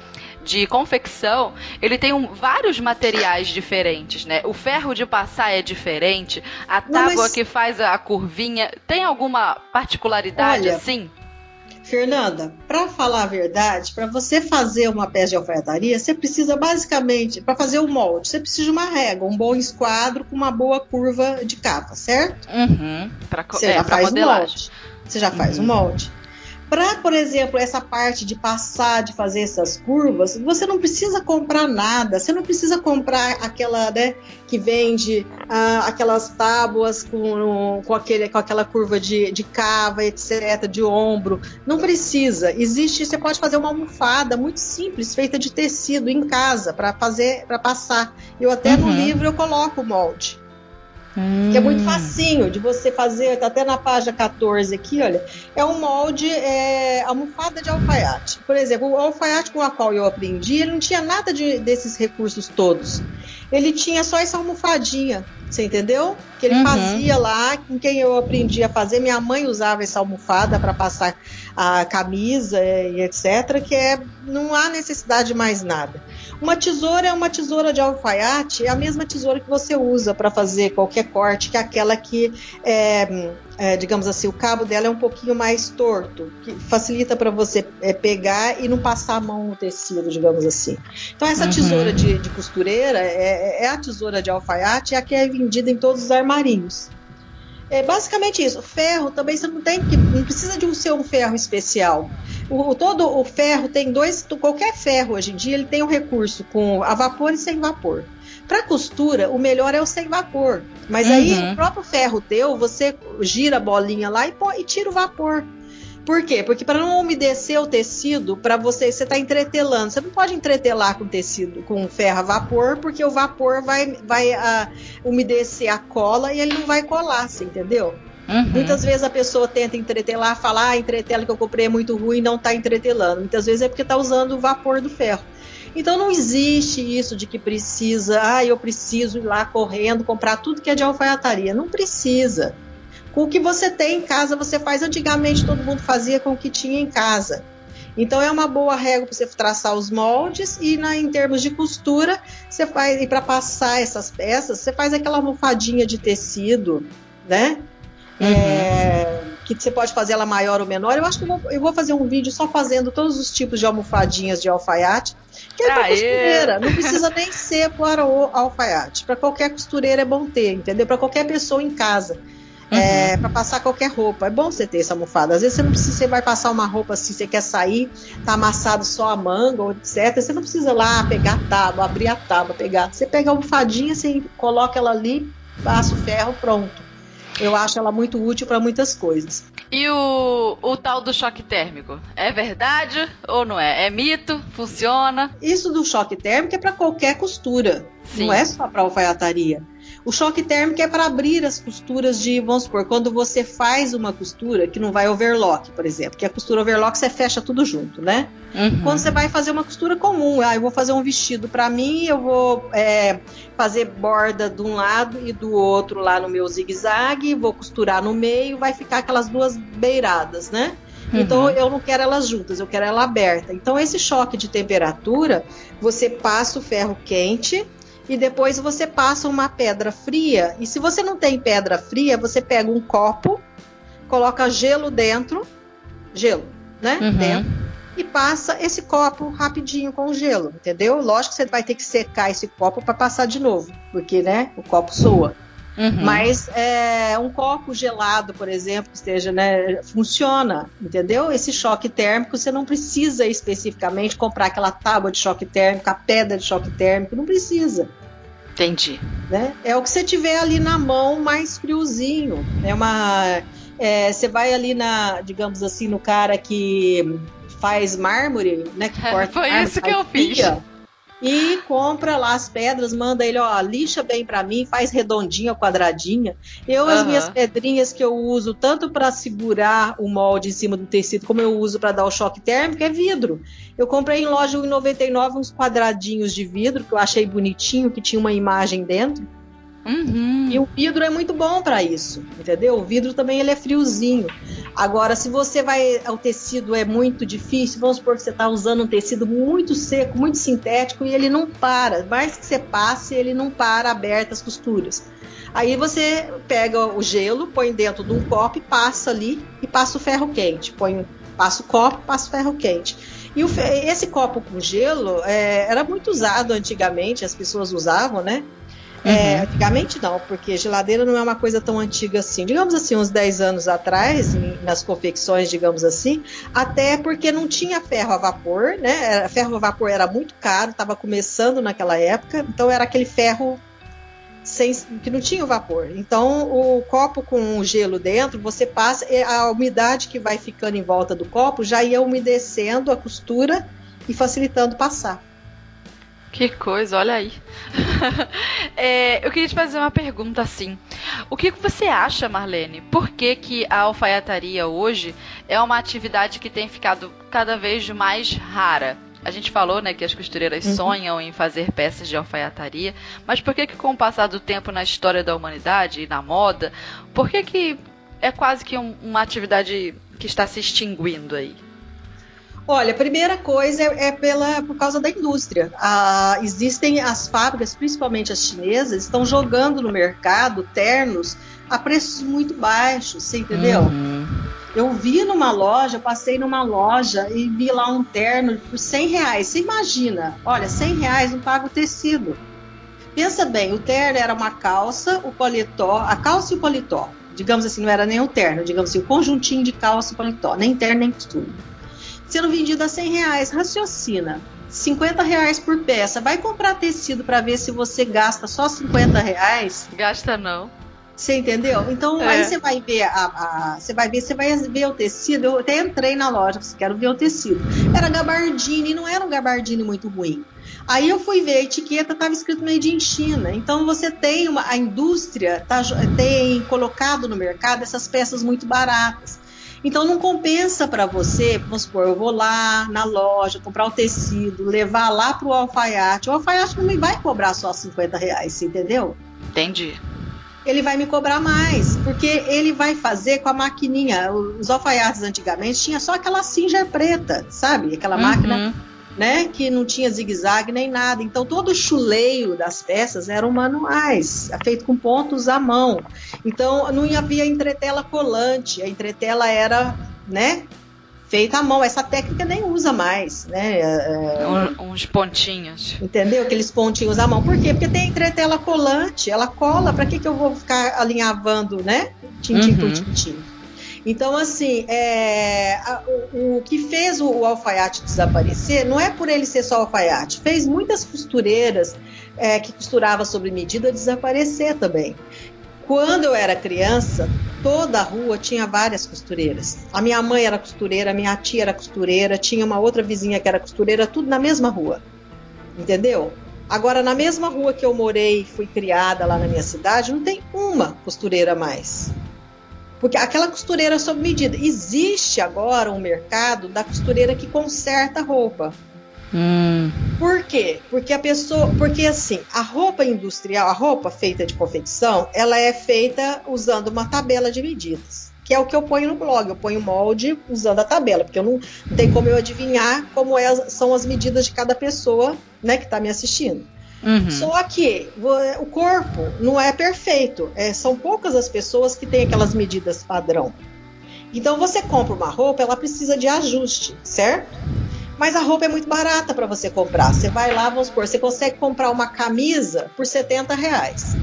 de confecção, ele tem um, vários materiais diferentes, né? O ferro de passar é diferente, a tábua Não, mas... que faz a curvinha, tem alguma particularidade Olha, assim? Fernanda, para falar a verdade, para você fazer uma peça de alfaiataria, você precisa basicamente, para fazer o molde, você precisa de uma régua, um bom esquadro com uma boa curva de capa, certo? Uhum. Pra, você é, já faz o molde. Você já faz o uhum. molde. Para, por exemplo, essa parte de passar, de fazer essas curvas, você não precisa comprar nada. Você não precisa comprar aquela, né, que vende ah, aquelas tábuas com, com, aquele, com aquela curva de, de cava, etc., de ombro. Não precisa. Existe, você pode fazer uma almofada muito simples, feita de tecido em casa, para fazer, para passar. Eu até uhum. no livro eu coloco o molde. Hum. Que é muito hum. facinho de você fazer, tá até na página 14 aqui, olha. É um molde, é, almofada de alfaiate. Por exemplo, o alfaiate com a qual eu aprendi, ele não tinha nada de, desses recursos todos. Ele tinha só essa almofadinha, você entendeu? Que ele uhum. fazia lá, com quem eu aprendi a fazer. Minha mãe usava essa almofada para passar a camisa e etc. Que é, não há necessidade de mais nada. Uma tesoura é uma tesoura de alfaiate, é a mesma tesoura que você usa para fazer qualquer corte, que é aquela que, é, é, digamos assim, o cabo dela é um pouquinho mais torto, que facilita para você é, pegar e não passar a mão no tecido, digamos assim. Então, essa uhum. tesoura de, de costureira é, é, a tesoura de alfaiate, é a que é vendida em todos os armarinhos. É basicamente isso. Ferro também você não tem que. Não precisa de um ser um ferro especial. O, todo o ferro tem dois. Qualquer ferro hoje em dia ele tem um recurso com a vapor e sem vapor. Para costura, o melhor é o sem vapor. Mas uhum. aí o próprio ferro teu, você gira a bolinha lá e, pô, e tira o vapor. Por quê? Porque para não umedecer o tecido, para você, você está entretelando. Você não pode entretelar com tecido, com ferro a vapor, porque o vapor vai, vai uh, umedecer a cola e ele não vai colar, você entendeu? Uhum. Muitas vezes a pessoa tenta entretelar, falar, ah, entretela que eu comprei é muito ruim e não está entretelando. Muitas vezes é porque está usando o vapor do ferro. Então não existe isso de que precisa, ah, eu preciso ir lá correndo comprar tudo que é de alfaiataria. Não precisa. Com o que você tem em casa, você faz. Antigamente, todo mundo fazia com o que tinha em casa. Então, é uma boa regra para você traçar os moldes e, na, em termos de costura, você faz. E para passar essas peças, você faz aquela almofadinha de tecido, né? Uhum. É, que você pode fazer ela maior ou menor. Eu acho que eu vou, eu vou, fazer um vídeo só fazendo todos os tipos de almofadinhas de alfaiate, que é para costureira. Não *laughs* precisa nem ser para o alfaiate. Para qualquer costureira é bom ter, entendeu? Para qualquer pessoa em casa. É, uhum. É, para passar qualquer roupa. É bom você ter essa almofada. Às vezes você não precisa, você vai passar uma roupa assim, você quer sair, tá amassado só a manga, ou etc. Você não precisa lá pegar a tábua, abrir a tábua, pegar. Você pega a almofadinha, você coloca ela ali, passa o ferro, pronto. Eu acho ela muito útil para muitas coisas. E o, o tal do choque térmico? É verdade ou não é? É mito? Funciona? Isso do choque térmico é para qualquer costura. Sim. Não é só para alfaiataria. O choque térmico é para abrir as costuras de, vamos supor, quando você faz uma costura que não vai overlock, por exemplo, que a costura overlock você fecha tudo junto, né? Uhum. Quando você vai fazer uma costura comum, ah, eu vou fazer um vestido para mim, eu vou é, fazer borda de um lado e do outro lá no meu zigue-zague, vou costurar no meio, vai ficar aquelas duas beiradas, né? Uhum. Então eu não quero elas juntas, eu quero ela aberta. Então esse choque de temperatura, você passa o ferro quente e depois você passa uma pedra fria. E se você não tem pedra fria, você pega um copo, coloca gelo dentro, gelo, né? Uhum. Dentro. e passa esse copo rapidinho com gelo, entendeu? Lógico que você vai ter que secar esse copo para passar de novo, porque né, o copo soa. Uhum. Mas é, um copo gelado, por exemplo, que esteja, né, funciona, entendeu? Esse choque térmico, você não precisa especificamente comprar aquela tábua de choque térmico, a pedra de choque térmico, não precisa. Entendi. Né? É o que você tiver ali na mão mais friozinho. É uma. É, você vai ali na, digamos assim, no cara que faz mármore, né? Que *laughs* corta Foi mármore, isso que eu fiz e compra lá as pedras, manda ele, ó, lixa bem para mim, faz redondinha, quadradinha. Eu, uhum. as minhas pedrinhas que eu uso tanto para segurar o molde em cima do tecido, como eu uso para dar o choque térmico, é vidro. Eu comprei em loja 1,99 uns quadradinhos de vidro, que eu achei bonitinho, que tinha uma imagem dentro. Uhum. E o vidro é muito bom para isso, entendeu? O vidro também ele é friozinho. Agora, se você vai, o tecido é muito difícil, vamos supor que você está usando um tecido muito seco, muito sintético e ele não para. Mais que você passe, ele não para aberto as costuras. Aí você pega o gelo, põe dentro de um copo e passa ali e passa o ferro quente. Põe, passa o copo, passa o ferro quente. E o, esse copo com gelo é, era muito usado antigamente, as pessoas usavam, né? É, uhum. É, antigamente não, porque geladeira não é uma coisa tão antiga assim. Digamos assim, uns 10 anos atrás, nas confecções, digamos assim, até porque não tinha ferro a vapor, né? Ferro a vapor era muito caro, estava começando naquela época, então era aquele ferro sem, que não tinha o vapor. Então, o copo com o gelo dentro, você passa, a umidade que vai ficando em volta do copo já ia umedecendo a costura e facilitando passar. Que coisa, olha aí. *laughs* é, eu queria te fazer uma pergunta assim. O que você acha, Marlene? Por que, que a alfaiataria hoje é uma atividade que tem ficado cada vez mais rara? A gente falou, né, que as costureiras uhum. sonham em fazer peças de alfaiataria, mas por que que com o passar do tempo na história da humanidade e na moda, por que que é quase que um, uma atividade que está se extinguindo aí? Olha, a primeira coisa é, é pela, por causa da indústria. Ah, existem as fábricas, principalmente as chinesas, estão jogando no mercado ternos a preços muito baixos, você entendeu? Uhum. Eu vi numa loja, passei numa loja e vi lá um terno por 100 reais. Você imagina, olha, 100 reais não paga o tecido. Pensa bem, o terno era uma calça, o paletó, a calça e o paletó. Digamos assim, não era nem o terno, digamos assim, o conjuntinho de calça e paletó, nem terno nem costura sendo vendido a 100 reais. Raciocina. 50 reais por peça. Vai comprar tecido para ver se você gasta só 50 reais? Gasta não. Você entendeu? Então é. aí você vai ver a, você vai ver, você vai ver o tecido. Eu até entrei na loja, quero ver o tecido. Era gabardine, não era um gabardine muito ruim. Aí eu fui ver a etiqueta, estava escrito made in China. Então você tem uma, a indústria tá, tem colocado no mercado essas peças muito baratas. Então não compensa para você, vamos supor, eu vou lá na loja, comprar o tecido, levar lá para o alfaiate. O alfaiate não me vai cobrar só 50 reais, entendeu? Entendi. Ele vai me cobrar mais, porque ele vai fazer com a maquininha. Os alfaiates antigamente tinha só aquela singer preta, sabe? Aquela uhum. máquina né, que não tinha zigue-zague nem nada. Então todo o chuleio das peças eram manuais, feito com pontos à mão. Então não havia entretela colante, a entretela era, né, feita à mão. Essa técnica nem usa mais, né? É, é uns pontinhos. Entendeu? Aqueles pontinhos à mão. Por quê? Porque tem entretela colante, ela cola. Para que, que eu vou ficar alinhavando, né? Tintim uhum. por tintim. Então, assim, é, a, o, o, que fez o, o, alfaiate desaparecer não é por ele ser só alfaiate, fez muitas costureiras é, que costurava sobre medida desaparecer também. Quando eu era criança, toda a rua tinha várias costureiras. A minha mãe era costureira, a minha tia era costureira, tinha uma outra vizinha que era costureira, tudo na mesma rua. Entendeu? Agora, na mesma rua que eu morei, fui criada lá na minha cidade, não tem uma costureira mais. Porque aquela costureira sob medida. Existe agora um mercado da costureira que conserta roupa. Hum. Por quê? Porque a pessoa. Porque assim, a roupa industrial, a roupa feita de confecção, ela é feita usando uma tabela de medidas. Que é o que eu ponho no blog. Eu ponho molde usando a tabela, porque eu não, não tem como eu adivinhar como é, são as medidas de cada pessoa né, que está me assistindo. Uhum. Só que o corpo não é perfeito. É, são poucas as pessoas que têm aquelas medidas padrão. Então você compra uma roupa, ela precisa de ajuste, certo? Mas a roupa é muito barata para você comprar. Você vai lá, vamos supor, você consegue comprar uma camisa por 70 reais.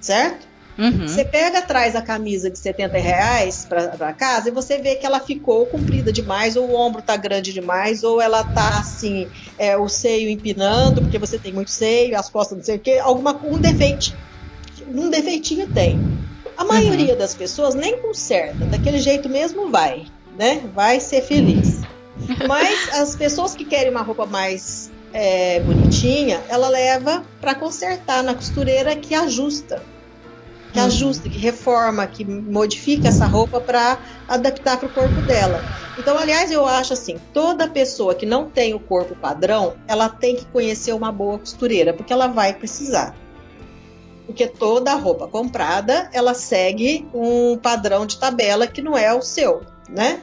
Certo? Uhum. Você pega atrás a camisa de 70 reais para casa e você vê que ela ficou comprida demais, ou o ombro tá grande demais, ou ela tá assim, é, o seio empinando, porque você tem muito seio, as costas não sei o quê, alguma, um defeito. Um defeitinho tem. A maioria uhum. das pessoas nem conserta, daquele jeito mesmo vai, né? Vai ser feliz. *laughs* Mas as pessoas que querem uma roupa mais é, bonitinha, ela leva para consertar na costureira que ajusta. Que uhum. ajusta, que reforma, que modifica essa roupa para adaptar para o corpo dela. Então, aliás, eu acho assim: toda pessoa que não tem o corpo padrão, ela tem que conhecer uma boa costureira, porque ela vai precisar. Porque toda roupa comprada, ela segue um padrão de tabela que não é o seu, né?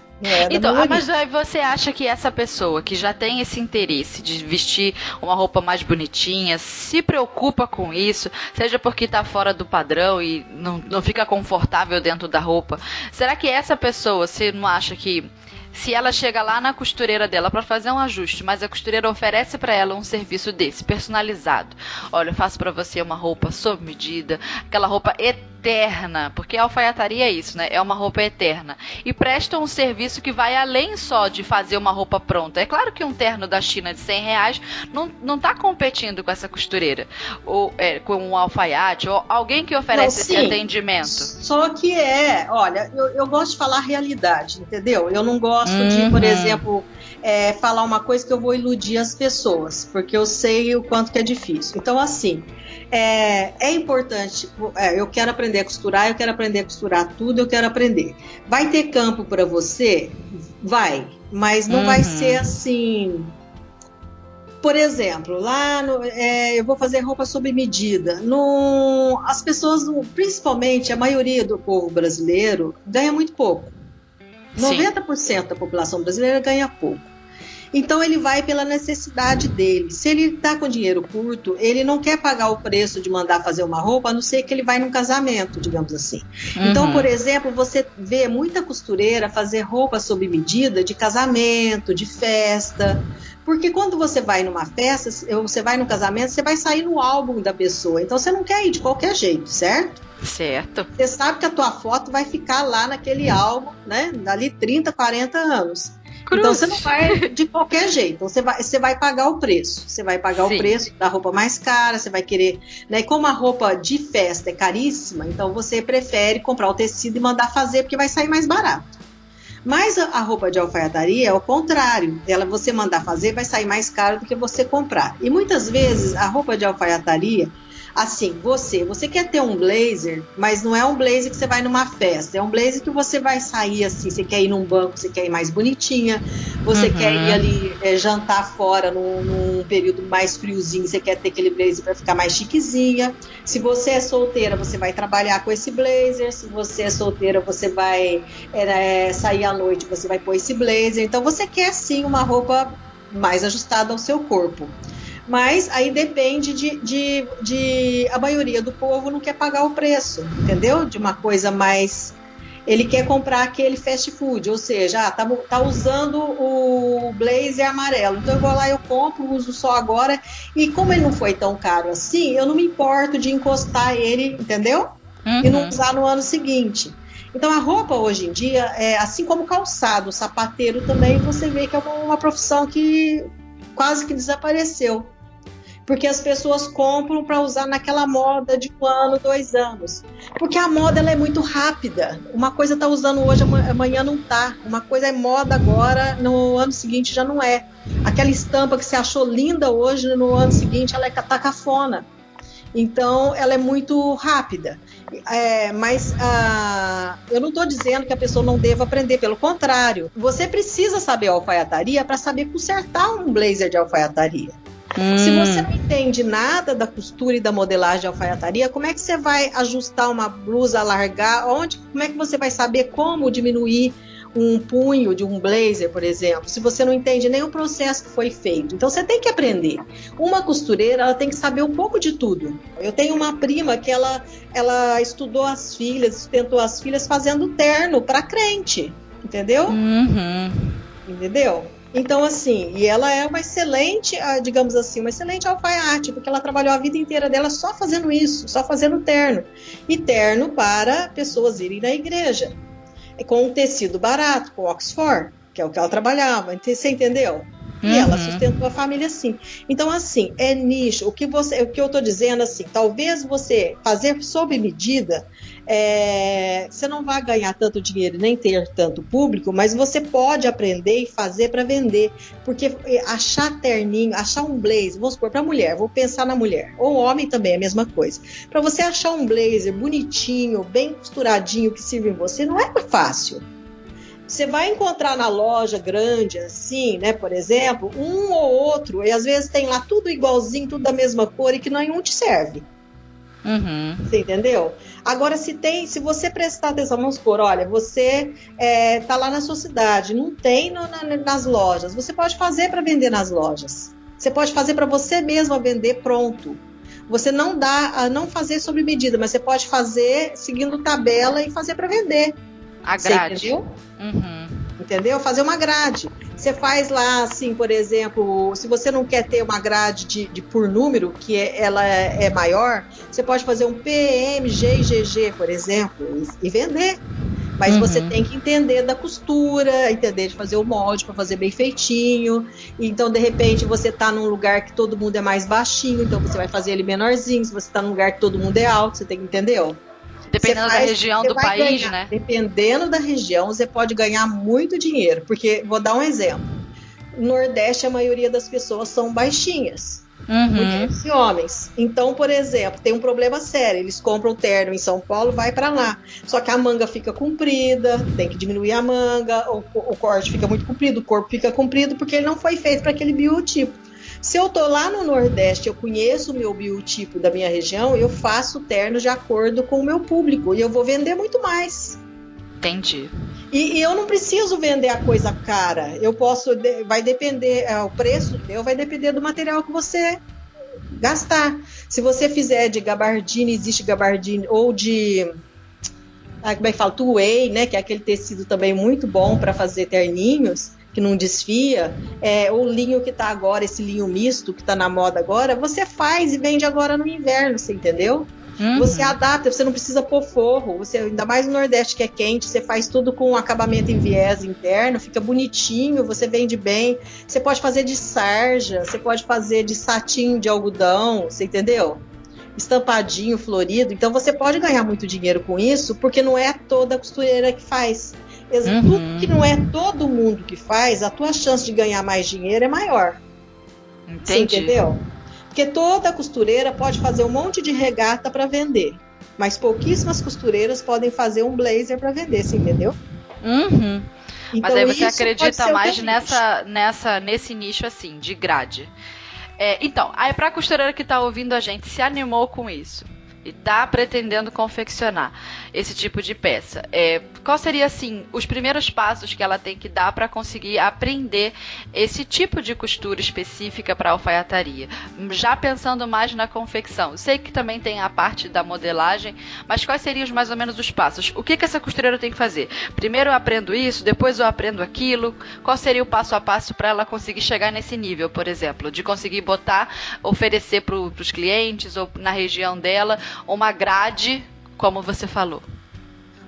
Então, mas aí você acha que essa pessoa que já tem esse interesse de vestir uma roupa mais bonitinha, se preocupa com isso, seja porque está fora do padrão e não, não fica confortável dentro da roupa, será que essa pessoa, você não acha que se ela chega lá na costureira dela para fazer um ajuste, mas a costureira oferece para ela um serviço desse, personalizado. Olha, eu faço para você uma roupa sob medida, aquela roupa eterna, porque a alfaiataria é isso, né? É uma roupa eterna. E presta um serviço que vai além só de fazer uma roupa pronta. É claro que um terno da China de 100 reais não, não tá competindo com essa costureira, ou é, com um alfaiate, ou alguém que oferece não, esse atendimento. Só que é, olha, eu, eu gosto de falar realidade, entendeu? Eu não gosto uhum. de, por exemplo, é, falar uma coisa que eu vou iludir as pessoas, porque eu sei o quanto que é difícil. Então, assim, é, é importante. É, eu quero aprender a costurar, eu quero aprender a costurar tudo, eu quero aprender. Vai ter campo para você? Vai, mas não uhum. vai ser assim. Por exemplo, lá no, é, eu vou fazer roupa sob medida. No, as pessoas, principalmente a maioria do povo brasileiro, ganha muito pouco. 90% Sim. da população brasileira ganha pouco. Então ele vai pela necessidade dele. Se ele está com dinheiro curto, ele não quer pagar o preço de mandar fazer uma roupa, a não ser que ele vai num casamento, digamos assim. Então, uhum. Então, por exemplo, você vê muita costureira fazer roupa sob medida de casamento, de festa. Porque quando você vai numa festa, você vai num casamento, você vai sair no álbum da pessoa. Então você não quer ir de qualquer jeito, certo? Certo. Você sabe que a tua foto vai ficar lá naquele álbum, né? Dali 30, 40 anos. Cruz. Então você não vai de qualquer jeito. Então, você vai, você vai pagar o preço. Você vai pagar Sim. o preço da roupa mais cara, você vai querer. Né? E como a roupa de festa é caríssima, então você prefere comprar o tecido e mandar fazer, porque vai sair mais barato. Mas a, roupa de alfaiataria é o contrário. Ela você mandar fazer vai sair mais caro do que você comprar. E muitas vezes a roupa de alfaiataria assim, você, você quer ter um blazer, mas não é um blazer que você vai numa festa, é um blazer que você vai sair assim, você quer ir num banco, você quer ir mais bonitinha, você uhum. quer ir ali é, jantar fora num, num, período mais friozinho, você quer ter aquele blazer para ficar mais chiquezinha. Se você é solteira, você vai trabalhar com esse blazer. Se você é solteira, você vai é, sair à noite, você vai pôr esse blazer. Então você quer sim uma roupa mais ajustada ao seu corpo. Mas aí depende de, de, de, A maioria do povo não quer pagar o preço, entendeu? De uma coisa mais. Ele quer comprar aquele fast food, ou seja, ah, tá, tá usando o blazer amarelo. Então eu vou lá, eu compro, uso só agora. E como ele não foi tão caro assim, eu não me importo de encostar ele, entendeu? Uhum. E não uhum. usar no ano seguinte. Então a roupa hoje em dia, é, assim como o calçado, o sapateiro também, você vê que é uma, uma profissão que quase que desapareceu porque as pessoas compram para usar naquela moda de um ano, dois anos. Porque a moda ela é muito rápida. Uma coisa está usando hoje, amanhã não tá. Uma coisa é moda agora, no ano seguinte já não é. Aquela estampa que você achou linda hoje, no ano seguinte ela é tá cafona. Então, ela é muito rápida. É, mas ah, eu não estou dizendo que a pessoa não deva aprender, pelo contrário. Você precisa saber alfaiataria para saber consertar um blazer de alfaiataria. Hum. Se você não entende nada da costura e da modelagem de alfaiataria, como é que você vai ajustar uma blusa, alargar? Onde, como é que você vai saber como diminuir um punho de um blazer, por exemplo, se você não entende nem o processo que foi feito. Então você tem que aprender. Uma costureira, ela tem que saber um pouco de tudo. Eu tenho uma prima que ela, ela estudou as filhas, sustentou as filhas fazendo terno para crente, entendeu? Uhum. Entendeu? Então, assim, e ela é uma excelente, ah, digamos assim, uma excelente alfaiate, porque ela trabalhou a vida inteira dela só fazendo isso, só fazendo terno. E terno para pessoas irem na igreja. Com um tecido barato, com Oxford, que é o que ela trabalhava. Você entendeu? E uhum. ela sustentou a família assim. Então, assim, é nicho. O que, você, o que eu estou dizendo, assim, talvez você fazer sob medida, é, você não vai ganhar tanto dinheiro nem ter tanto público, mas você pode aprender e fazer para vender. Porque é, achar terninho, achar um blazer, vamos supor, para mulher, vou pensar na mulher, ou homem também é a mesma coisa. Para você achar um blazer bonitinho, bem costuradinho, que sirva em você, não é fácil. Você vai encontrar na loja grande, assim, né? Por exemplo, um ou outro, e às vezes tem lá tudo igualzinho, tudo da mesma cor e que nenhum te serve. Uhum. Você entendeu? Agora, se tem, se você prestar atenção, vamos supor, olha, você é, tá lá na sua cidade, não tem no, na, nas lojas, você pode fazer para vender nas lojas. Você pode fazer para você mesmo vender pronto. Você não dá, não fazer sob medida, mas você pode fazer seguindo tabela e fazer para vender. A grade. Você entendeu? Uhum. Entendeu? Fazer uma grade. Você faz lá, assim, por exemplo, se você não quer ter uma grade de, de por número, que é, ela é, maior, você pode fazer um PMGGG, por exemplo, e, e vender. Mas uhum. você tem que entender da costura, entender de fazer o molde para fazer bem feitinho. Então, de repente, você está num lugar que todo mundo é mais baixinho, então você vai fazer ele menorzinho. Se você está num lugar que todo mundo é alto, você tem que entender. Dependendo da região do país, ganhar, né? Dependendo da região, você pode ganhar muito dinheiro. Porque, vou dar um exemplo. No Nordeste, a maioria das pessoas são baixinhas. Uhum. Mulheres e homens. Então, por exemplo, tem um problema sério. Eles compram terno em São Paulo, vai para lá. Só que a manga fica comprida, tem que diminuir a manga, o, o corte fica muito comprido, o corpo fica comprido, porque ele não foi feito para aquele biotipo. Se eu tô lá no Nordeste, eu conheço o meu biotipo da minha região, eu faço terno de acordo com o meu público e eu vou vender muito mais. Entendi. E, e eu não preciso vender a coisa cara. Eu posso, vai depender, é, o preço meu vai depender do material que você gastar. Se você fizer de gabardine, existe gabardine ou de ah, como é que fala, two-way, né, que é aquele tecido também muito bom para fazer terninhos que não desfia, é, o linho que está agora, esse linho misto que está na moda agora, você faz e vende agora no inverno, você entendeu? Uhum. Você adapta, você não precisa pôr forro. Você, ainda mais no Nordeste que é quente, você faz tudo com acabamento em viés interno, fica bonitinho, você vende bem. Você pode fazer de sarja, você pode fazer de satinho de algodão, você entendeu? Estampadinho, florido. Então você pode ganhar muito dinheiro com isso, porque não é toda costureira que faz. Uhum. Tudo que não é todo mundo que faz, a tua chance de ganhar mais dinheiro é maior. Entendi. Você entendeu? Porque toda costureira pode fazer um monte de regata para vender, mas pouquíssimas costureiras podem fazer um blazer para vender, você entendeu? Uhum. Então, mas aí você acredita mais nessa, nessa, nesse nicho assim, de grade. É, então, aí pra costureira que tá ouvindo a gente, se animou com isso e está pretendendo confeccionar esse tipo de peça, é, qual seria assim os primeiros passos que ela tem que dar para conseguir aprender esse tipo de costura específica para alfaiataria? Já pensando mais na confecção, sei que também tem a parte da modelagem, mas quais seriam mais ou menos os passos? O que que essa costureira tem que fazer? Primeiro eu aprendo isso, depois eu aprendo aquilo. Qual seria o passo a passo para ela conseguir chegar nesse nível, por exemplo, de conseguir botar, oferecer para os clientes ou na região dela uma grade, como você falou?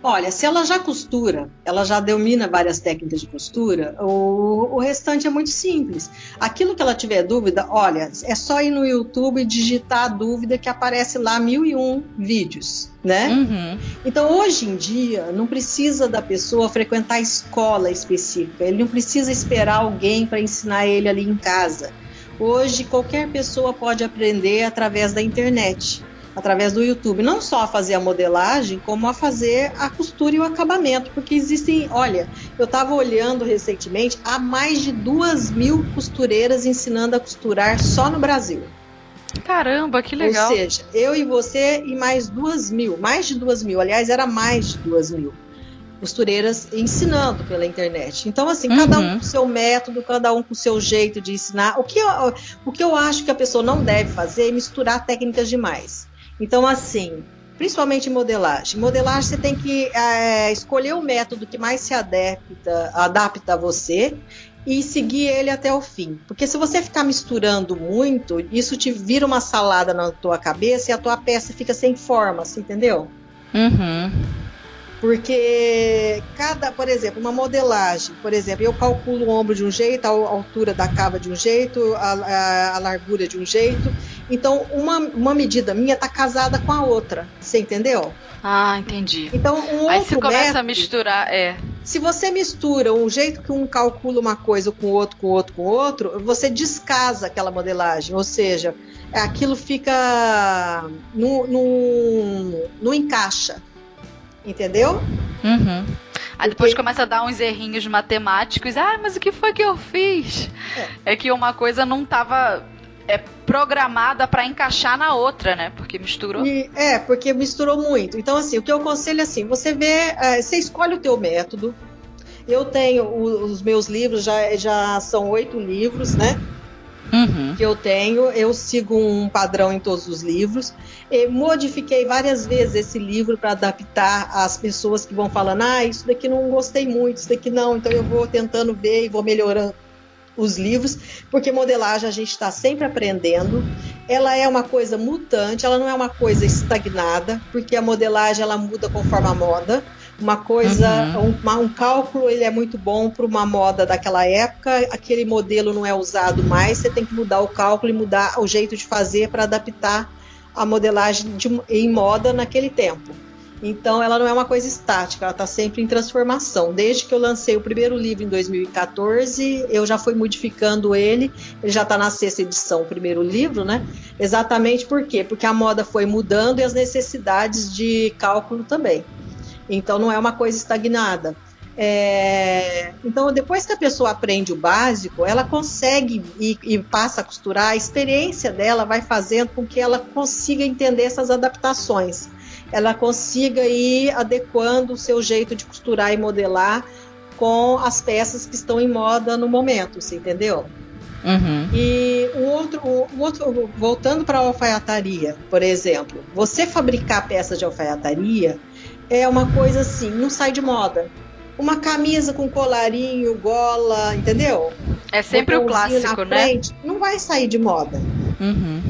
Olha, se ela já costura, ela já domina várias técnicas de costura, o, o restante é muito simples. Aquilo que ela tiver dúvida, olha, é só ir no YouTube e digitar a dúvida que aparece lá mil e um vídeos, né? Uhum. Então, hoje em dia, não precisa da pessoa frequentar escola específica, ele não precisa esperar alguém para ensinar ele ali em casa. Hoje, qualquer pessoa pode aprender através da internet através do YouTube, não só a fazer a modelagem, como a fazer a costura e o acabamento, porque existem, olha, eu estava olhando recentemente, há mais de duas mil costureiras ensinando a costurar só no Brasil. Caramba, que legal! Ou seja, eu e você e mais duas mil, mais de duas mil, aliás, era mais de duas mil costureiras ensinando pela internet. Então, assim, uhum. cada um com o seu método, cada um com o seu jeito de ensinar. O que, eu, o que eu acho que a pessoa não deve fazer é misturar técnicas demais. Então, assim, principalmente modelagem. Modelagem você tem que é, escolher o método que mais se adapta, adapta a você e seguir ele até o fim. Porque se você ficar misturando muito, isso te vira uma salada na tua cabeça e a tua peça fica sem forma, assim, entendeu? Uhum. Porque cada, por exemplo, uma modelagem, por exemplo, eu calculo o ombro de um jeito, a altura da cava de um jeito, a, a, a largura de um jeito. Então, uma, uma medida minha está casada com a outra. Você entendeu? Ah, entendi. Então, um Aí outro você começa método, a misturar, é. se você mistura o jeito que um calcula uma coisa com o outro, com o outro, com o outro, você descasa aquela modelagem. Ou seja, aquilo fica. não, não, não encaixa. Entendeu? Uhum. Aí depois começa a dar uns errinhos matemáticos. Ah, mas o que foi que eu fiz? É, que uma coisa não tava é, programada pra encaixar na outra, né? Porque misturou. E- é, porque misturou muito. Então, assim, o que eu aconselho é assim: você vê, eh, você escolhe o teu método. Eu tenho os meus livros, já, já são oito livros, né? Uhum. Que eu tenho. Eu sigo um padrão em todos os livros. E modifiquei várias vezes esse livro para adaptar às pessoas que vão falando: ah, isso daqui não gostei muito, isso daqui não. Então eu vou tentando ver e vou melhorando os livros, porque modelagem a gente está sempre aprendendo. Ela é uma coisa mutante, ela não é uma coisa estagnada, porque a modelagem ela muda conforme a moda. Uma coisa, Uhum. um, um cálculo ele é muito bom para uma moda daquela época, aquele modelo não é usado mais, você tem que mudar o cálculo e mudar o jeito de fazer para adaptar a modelagem de- em moda naquele tempo. Então, ela não é uma coisa estática, ela está sempre em transformação. Desde que eu lancei o primeiro livro em 2014, eu já fui modificando ele. Ele já está na sexta edição, o primeiro livro, né? Exatamente por quê? Porque a moda foi mudando e as necessidades de cálculo também. Então, não é uma coisa estagnada. É, Então, depois que a pessoa aprende o básico, ela consegue e, e passa a costurar, a experiência dela vai fazendo com que ela consiga entender essas adaptações ela consiga ir adequando o seu jeito de costurar e modelar com as peças que estão em moda no momento, você entendeu? Uhum. E o outro, o o outro voltando para a alfaiataria, por exemplo, você fabricar peças de alfaiataria é uma coisa assim, não sai de moda. Uma camisa com colarinho, gola, entendeu? É sempre o clássico, né? frente, Não vai sair de moda. Uhum.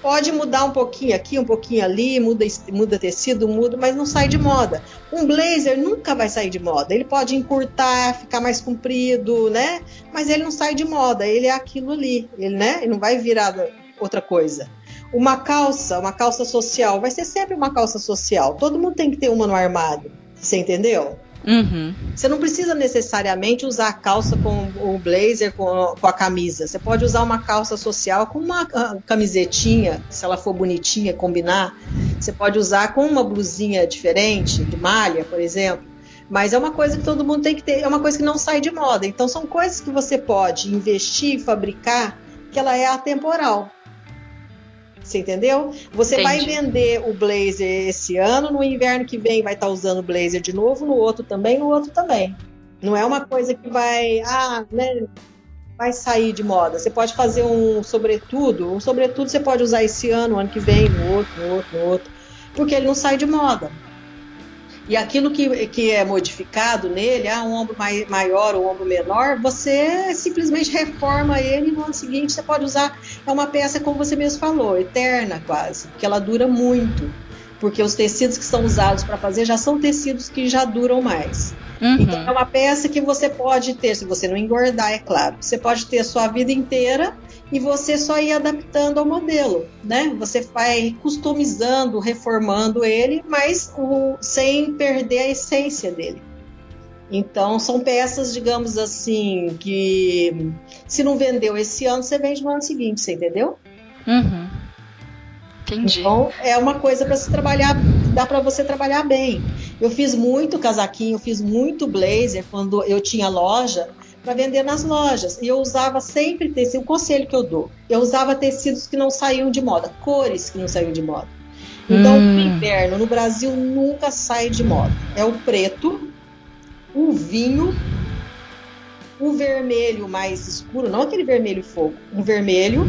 Pode mudar um pouquinho aqui, um pouquinho ali, muda, muda tecido, muda, mas não sai de moda. Um blazer nunca vai sair de moda. Ele pode encurtar, ficar mais comprido, né? Mas ele não sai de moda, ele é aquilo ali, ele, né? Ele não vai virar outra coisa. Uma calça, uma calça social, vai ser sempre uma calça social. Todo mundo tem que ter uma no armário. Você entendeu? Uhum. Você não precisa necessariamente usar a calça com o blazer, com, com a camisa. Você pode usar uma calça social com uma ah, camisetinha, se ela for bonitinha, combinar. Você pode usar com uma blusinha diferente, de malha, por exemplo. Mas é uma coisa que todo mundo tem que ter, é uma coisa que não sai de moda. Então são coisas que você pode investir, fabricar, que ela é atemporal. Você entendeu? Você vai Entendi. vender o blazer esse ano, no inverno que vem vai estar usando o blazer de novo, no outro também, no outro também. Não é uma coisa que vai, ah, né, vai sair de moda. Você pode fazer um sobretudo, um sobretudo você pode usar esse ano, ano que vem, no outro, no outro, no outro, porque ele não sai de moda. E aquilo que, que é modificado nele, ah, um ombro mai, maior ou um ombro menor, você simplesmente reforma ele e no ano seguinte você pode usar. É uma peça, como você mesmo falou, eterna quase, porque ela dura muito. Porque os tecidos que são usados para fazer já são tecidos que já duram mais. Uhum. Então é uma peça que você pode ter, se você não engordar, é claro. Você pode ter a sua vida inteira e você só ir adaptando ao modelo, né? Você vai customizando, reformando ele, mas o- sem perder a essência dele. Então são peças, digamos assim, que se não vendeu esse ano, você vende no ano seguinte, você entendeu? Uhum. Entendi. Então é uma coisa para se trabalhar, dá para você trabalhar bem. Eu fiz muito casaquinho, fiz muito blazer quando eu tinha loja para vender nas lojas. E eu usava sempre tecido, o conselho que eu dou. Eu usava tecidos que não saíam de moda, cores que não saíam de moda. Então, Hum. o inverno no Brasil nunca sai de moda. É o preto, o vinho, o vermelho mais escuro, não aquele vermelho fogo, um vermelho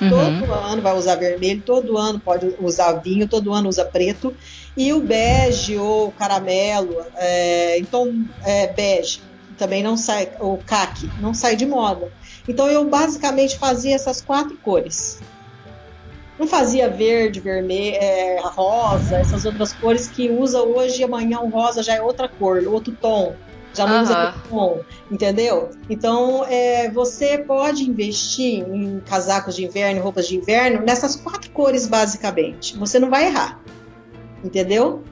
Uhum. Todo ano vai usar vermelho, todo ano pode usar vinho, todo ano usa preto. E o bege ou caramelo, é, então é, bege. também não sai, o CAC não sai de moda. Então eu basicamente fazia essas quatro cores. Não fazia verde, vermelho, é, rosa, essas outras cores que usa hoje e amanhã o rosa já é outra cor, outro tom. Já não uhum. usa tom, entendeu? Então é, você pode investir em casacos de inverno, roupas de inverno, nessas quatro cores basicamente. Você não vai errar, entendeu?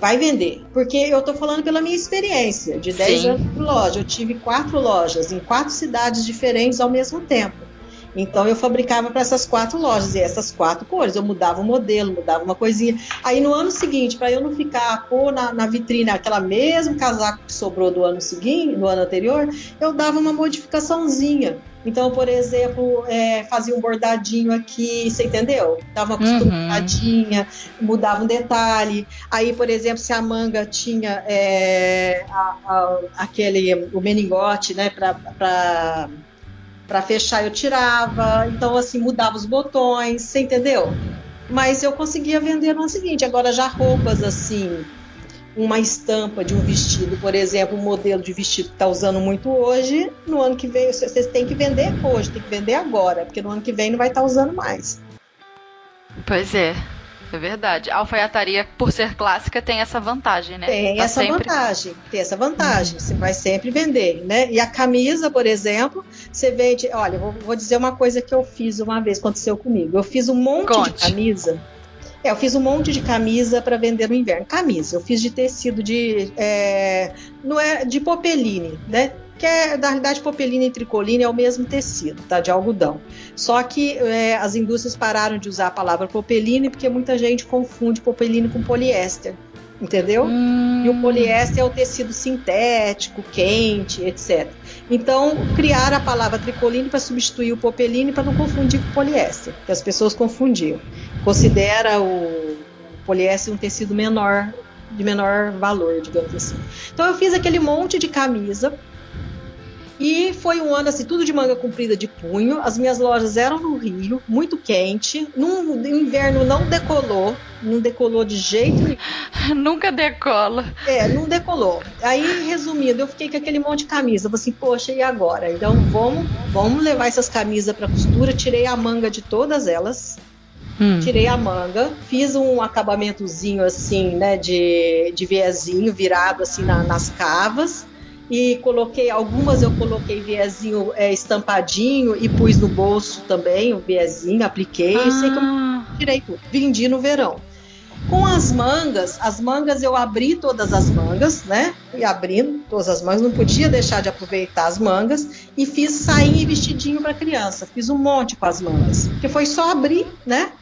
vai vender. Porque eu estou falando pela minha experiência de 10 Sim. anos de loja. Eu tive quatro lojas em quatro cidades diferentes ao mesmo tempo. Então eu fabricava para essas quatro lojas e essas quatro cores. Eu mudava o modelo, mudava uma coisinha. Aí no ano seguinte, para eu não ficar na, na vitrine aquela mesmo casaco que sobrou do ano seguinte, do ano anterior, eu dava uma modificaçãozinha. Então, por exemplo, é, fazia um bordadinho aqui, você entendeu? Dava uma costuradinha, uhum. mudava um detalhe. Aí, por exemplo, se a manga tinha é, a, a, aquele o meningote, né, para para fechar eu tirava, então assim mudava os botões, você entendeu? Mas eu conseguia vender no seguinte. Agora já roupas assim, uma estampa de um vestido, por exemplo, um modelo de vestido que está usando muito hoje, no ano que vem vocês têm que vender hoje, tem que vender agora, porque no ano que vem não vai estar tá usando mais. Pois é. É verdade. A alfaiataria, por ser clássica, tem essa vantagem, né? Tem tá essa sempre... vantagem. Tem essa vantagem. Uhum. Você vai sempre vender, né? E a camisa, por exemplo, você vende. Olha, vou, vou dizer uma coisa que eu fiz uma vez, aconteceu comigo. Eu fiz um monte Conte. de camisa. É, eu fiz um monte de camisa para vender no inverno. Camisa, eu fiz de tecido de. É, não é de popeline, né? Que é, na realidade, popelina e tricolina é o mesmo tecido, tá? De algodão. Só que é, as indústrias pararam de usar a palavra popeline porque muita gente confunde popeline com poliéster, entendeu? Hum. E o poliéster é o tecido sintético, quente, etc. Então, criaram a palavra tricoline para substituir o popeline para não confundir com poliéster, que as pessoas confundiam. Considera o poliéster um tecido menor, de menor valor, digamos assim. Então, eu fiz aquele monte de camisa e foi um ano assim, tudo de manga comprida de punho. As minhas lojas eram no Rio, muito quente. No inverno não decolou, não decolou de jeito nenhum. *laughs* Nunca decola. É, não decolou. Aí, resumindo, eu fiquei com aquele monte de camisa. Falei assim, poxa, e agora? Então vamos, vamos levar essas camisas para costura. Tirei a manga de todas elas. Hum. Tirei a manga, fiz um acabamentozinho assim, né, de, de viezinho virado assim na, nas cavas e coloquei algumas eu coloquei viezinho é, estampadinho e pus no bolso também o viezinho, apliquei, ah. sei que eu ah. tirei tudo, vendi no verão. Com as mangas, as mangas eu abri todas as mangas, né? E abrindo todas as mangas, não podia deixar de aproveitar as mangas e fiz sainha e vestidinho para criança. Fiz um monte com as mangas, porque foi só abrir, né?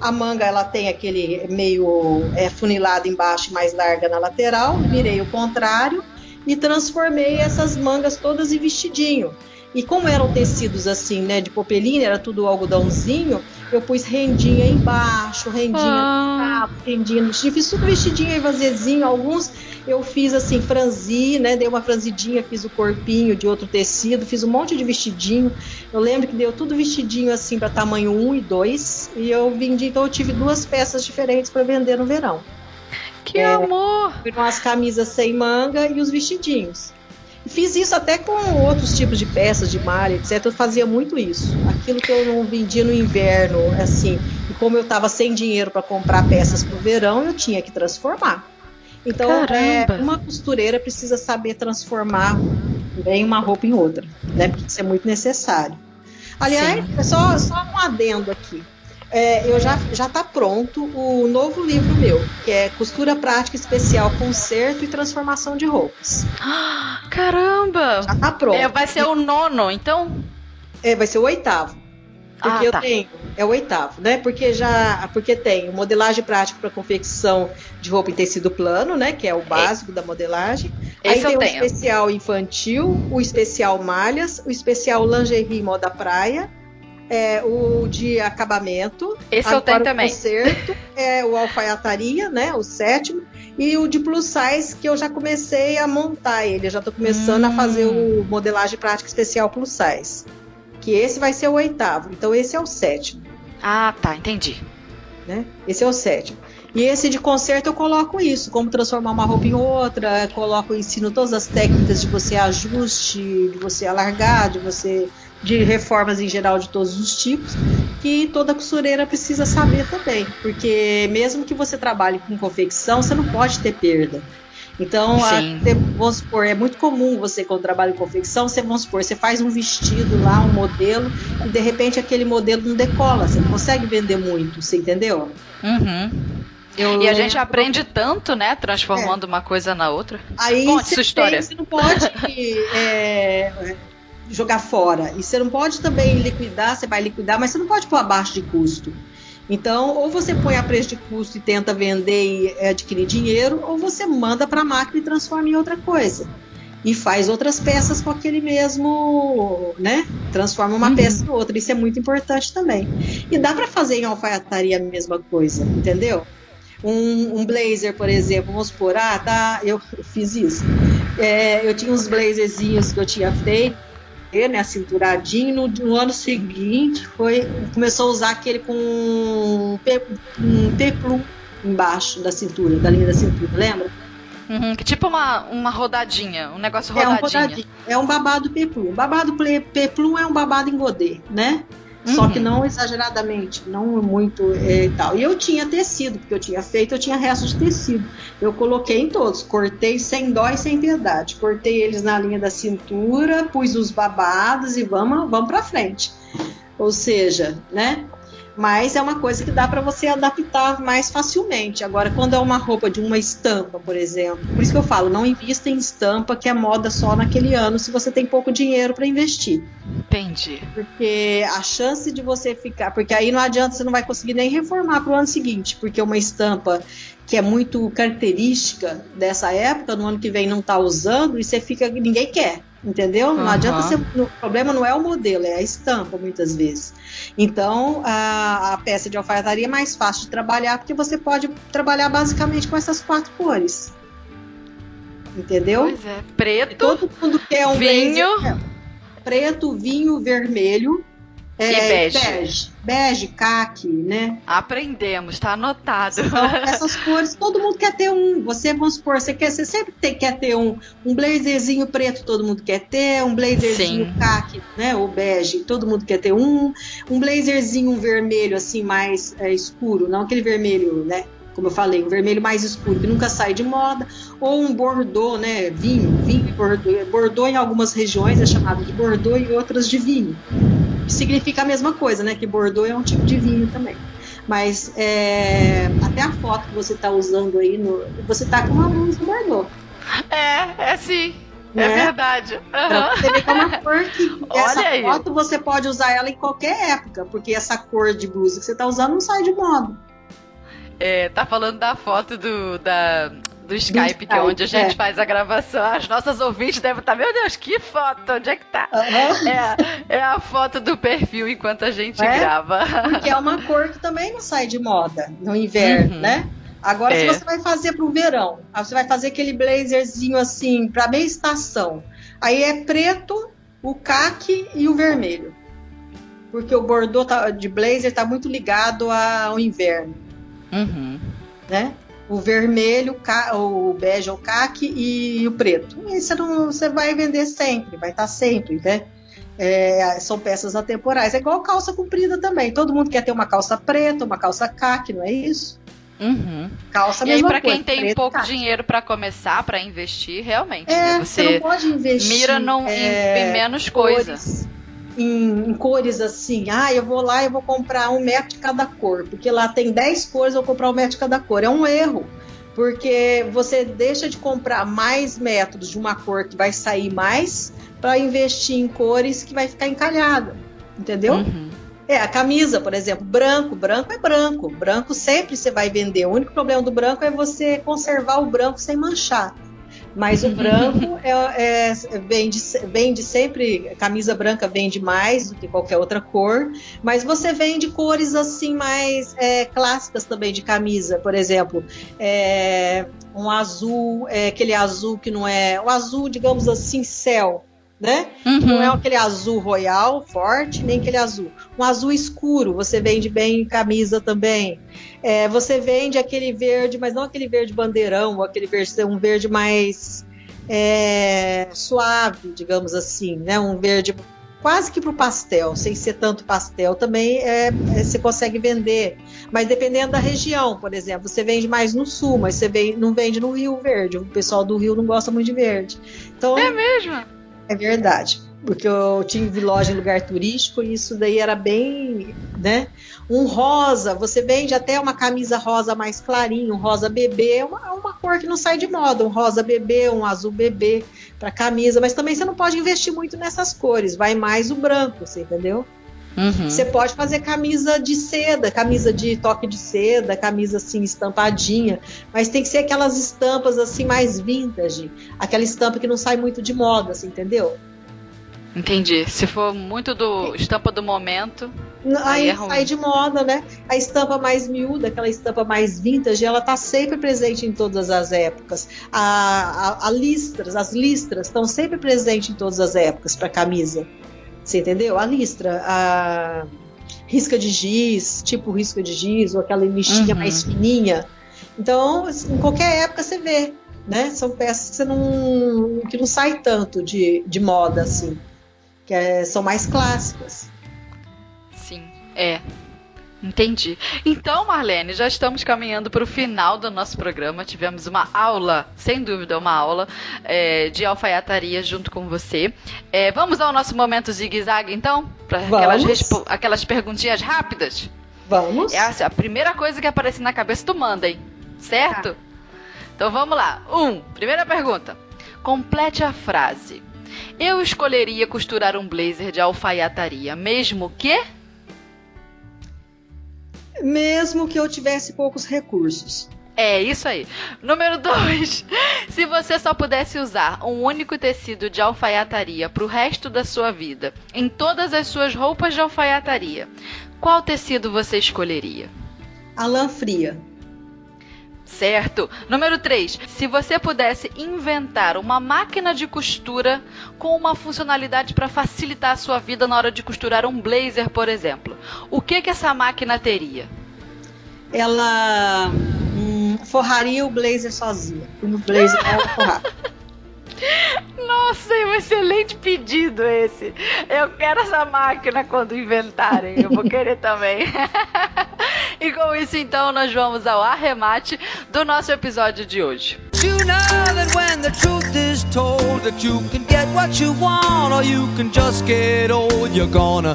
A manga ela tem aquele meio é, funilado embaixo, mais larga na lateral. Virei o contrário e transformei essas mangas todas em vestidinho. E como eram tecidos assim, né, de popeline, era tudo algodãozinho, eu pus rendinha embaixo, rendinha ah. no cabo, rendinha no chifre, fiz tudo vestidinho aí vazezinho, alguns eu fiz assim, franzi, né, dei uma franzidinha, fiz o corpinho de outro tecido, fiz um monte de vestidinho. Eu lembro que deu tudo vestidinho assim para tamanho 1 e 2, e eu vendi, então eu tive duas peças diferentes para vender no verão. Que é, amor! Viram as camisas sem manga e os vestidinhos. Fiz isso até com outros tipos de peças, de malha, etc. Eu fazia muito isso. Aquilo que eu não vendia no inverno, assim, e como eu estava sem dinheiro para comprar peças para o verão, eu tinha que transformar. Então, é, uma costureira precisa saber transformar bem uma roupa em outra, né? Porque isso é muito necessário. Aliás, só, só um adendo aqui é, eu já já está pronto o novo livro meu, que é Costura Prática Especial Conserto e Transformação de Roupas. *gasps* Caramba! Já está pronto. É, vai ser o nono, então? É, vai ser o oitavo. Porque ah, tá. eu tenho, é o oitavo, né? Porque já, porque tem modelagem prática para confecção de roupa em tecido plano, né? Que é o básico é. da modelagem. Esse Aí tem o especial infantil, o especial malhas, o especial lingerie moda praia é o de acabamento. Esse eu tenho também. Concerto *laughs* é o alfaiataria, né? O sétimo. E o de plus size, que eu já comecei a montar ele. Eu já estou começando hum. a fazer o modelagem prática especial plus size. Que esse vai ser o oitavo. Então esse é o sétimo. Ah, tá, entendi. Né? Esse é o sétimo. E esse de conserto eu coloco isso, como transformar uma roupa em outra, coloco, ensino todas as técnicas de você ajuste, de você alargar, de você de reformas em geral de todos os tipos, que toda costureira precisa saber também, porque mesmo que você trabalhe com confecção, você não pode ter perda. Então, a, vamos supor, é muito comum você, quando trabalha em confecção, você, vamos supor, você faz um vestido lá, um modelo, e de repente aquele modelo não decola, você não consegue vender muito, você entendeu? Uhum. Eu e a gente aprende tanto, né? Transformando é. uma coisa na outra. Aí Conte sua história. Tem, você não pode *laughs* é, jogar fora. E você não pode também liquidar, você vai liquidar, mas você não pode pôr abaixo de custo. Então, ou você põe a preço de custo e tenta vender e adquirir dinheiro, ou você manda para a máquina e transforma em outra coisa. E faz outras peças com aquele mesmo, né? Transforma uma uhum. peça em outra. Isso é muito importante também. E dá para fazer em alfaiataria a mesma coisa, entendeu? Um, um, blazer, por exemplo, vamos supor, ah, tá, eu fiz isso. É, eu tinha uns blazerzinhos que eu tinha feito, né, cinturadinho. No, no, ano seguinte, foi começou a usar aquele com um, um peplum embaixo da cintura, da linha da cintura, lembra? Uhum, que tipo uma, uma rodadinha, um negócio rodadinho. É um, rodadinho, é um babado peplum. Babado peplum é um babado em godê, né? Uhum. Só que uhum. não exageradamente, não muito é, e tal. E eu tinha tecido, porque eu tinha feito, eu tinha resto de tecido. Eu coloquei em todos, cortei sem dó e sem piedade. Cortei eles na linha da cintura, pus os babados e vamos, vamos para frente. Ou seja, né? Mas é uma coisa que dá para você adaptar mais facilmente. Agora, quando é uma roupa de uma estampa, por exemplo, por isso que eu falo, não invista em estampa que é moda só naquele ano, se você tem pouco dinheiro para investir. Entendi. Porque a chance de você ficar, porque aí não adianta, você não vai conseguir nem reformar para o ano seguinte, porque uma estampa que é muito característica dessa época, no ano que vem não está usando, e você fica, ninguém quer entendeu? Não adianta ser. O problema não é o modelo, é a estampa, muitas vezes. Então, a, a, peça de alfaiataria é mais fácil de trabalhar, porque você pode trabalhar basicamente com essas quatro cores. Entendeu? Pois é. Preto. Todo mundo quer um vinho. Blazer, preto, vinho, vermelho é, bege. bege. Bege, caque, né? Aprendemos, tá anotado. Então, essas cores, todo mundo quer ter um. Você, vamos supor, você, quer, você sempre tem, quer ter um, um blazerzinho preto, todo mundo quer ter, um blazerzinho Sim. caque, né? Ou bege, todo mundo quer ter um. Um blazerzinho vermelho, assim, mais é, escuro, não aquele vermelho, né? como eu falei, um vermelho mais escuro que nunca sai de moda, ou um bordô, né, vinho, vinho e bordô. Bordô em algumas regiões é chamado de bordô e outras de vinho significa a mesma coisa, né? Que Bordeaux é um tipo de vinho também. Mas é, até a foto que você está usando aí, no, você está com uma blusa Bordeaux. É, é sim. É né? verdade. Uhum. você vê que é uma cor que *laughs* essa aí. foto você pode usar ela em qualquer época, porque essa cor de blusa que você está usando não sai de moda. É, tá falando da foto do, da, do Skype, que é onde a gente é. faz a gravação. As nossas ouvintes devem estar, meu Deus, que foto, onde é que tá? Uhum. É, é, a foto do perfil enquanto a gente é? grava. Porque é uma cor que também não sai de moda no inverno, uhum. né? Agora, se é. você vai fazer para o verão, você vai fazer aquele blazerzinho assim, para meia estação. Aí é preto, o caque e o vermelho. Porque o bordô tá, de blazer está muito ligado ao inverno. Uhum. Né? O vermelho, o bege o caque e o preto. E você, não, você vai vender sempre, vai estar sempre, né? É, são peças atemporais. É igual calça comprida também. Todo mundo quer ter uma calça preta, uma calça caque, não é isso? Uhum. Calça e aí, para quem tem preto, pouco caque. dinheiro para começar, para investir, realmente, é, né? você, você, não pode investir, mira num, é, em, em, menos coisas em, em, cores assim, ah, eu vou lá e vou comprar um metro de cada cor, porque lá tem 10 cores, eu vou comprar um metro de cada cor. É um erro, porque você deixa de comprar mais metros de uma cor que vai sair mais para investir em cores que vai ficar encalhada, entendeu? Uhum. É, a camisa, por exemplo, branco, branco é branco. Branco sempre você vai vender. O único problema do branco é você conservar o branco sem manchar. Mas o *laughs* branco é, é, vende, vende sempre, camisa branca vende mais do que qualquer outra cor, mas você vende cores assim mais é, clássicas também de camisa, por exemplo, é, um azul, é, aquele azul que não é, o azul, digamos assim, céu, né? Uhum. Não é aquele azul royal forte, nem aquele azul. Um azul escuro, você vende bem em camisa também. É, você vende aquele verde, mas não aquele verde bandeirão, aquele verde, um verde mais é, suave, digamos assim, né? Um verde quase que para o pastel, sem ser tanto pastel, também é, é, você consegue vender. Mas dependendo da região, por exemplo, você vende mais no sul, mas você vende, não vende no Rio Verde. O pessoal do Rio não gosta muito de verde. Então, é mesmo? É verdade. Porque eu tive loja em lugar turístico e isso daí era bem, né? Um rosa, você vende até uma camisa rosa mais clarinho, um rosa bebê, é uma, uma cor que não sai de moda, um rosa bebê, um azul bebê para camisa, mas também você não pode investir muito nessas cores, vai mais o branco, você entendeu? Uhum. Você pode fazer camisa de seda, camisa de toque de seda, camisa assim estampadinha, mas tem que ser aquelas estampas assim mais vintage, aquela estampa que não sai muito de moda, assim, entendeu? Entendi. Se for muito do estampa do momento. Aí, aí é sai de moda, né? A estampa mais miúda, aquela estampa mais vintage, ela tá sempre presente em todas as épocas. A, a, a listras, as listras estão sempre presentes em todas as épocas para camisa. Você entendeu? A listra, a risca de giz, tipo risca de giz, ou aquela listinha uhum. mais fininha. Então, em qualquer época você vê, né? São peças que você não que não sai tanto de, de moda assim que é, são mais clássicas. Sim, é. Entendi. Então, Marlene, já estamos caminhando para o final do nosso programa. Tivemos uma aula, sem dúvida, uma aula é, de alfaiataria junto com você. É, vamos ao nosso momento zigue-zague, então? Para aquelas, aquelas perguntinhas rápidas? Vamos. É assim, a primeira coisa que aparece na cabeça tu manda, hein? Certo? Tá. Então vamos lá. Um, primeira pergunta. Complete a frase. Eu escolheria costurar um blazer de alfaiataria, mesmo que. Mesmo que eu tivesse poucos recursos. É isso aí. Número 2. Se você só pudesse usar um único tecido de alfaiataria para o resto da sua vida, em todas as suas roupas de alfaiataria, qual tecido você escolheria? A lã fria. Certo. Número 3. Se você pudesse inventar uma máquina de costura com uma funcionalidade para facilitar a sua vida na hora de costurar um blazer, por exemplo, o que que essa máquina teria? Ela hum, forraria o blazer sozinha. O blazer é forrar. *laughs* Nossa, é um excelente pedido esse. Eu quero essa máquina quando inventarem. Eu vou querer também. *laughs* e com isso, então, nós vamos ao arremate do nosso episódio de hoje. You know that when the truth is told that you can get what you want or you can just get old, you're gonna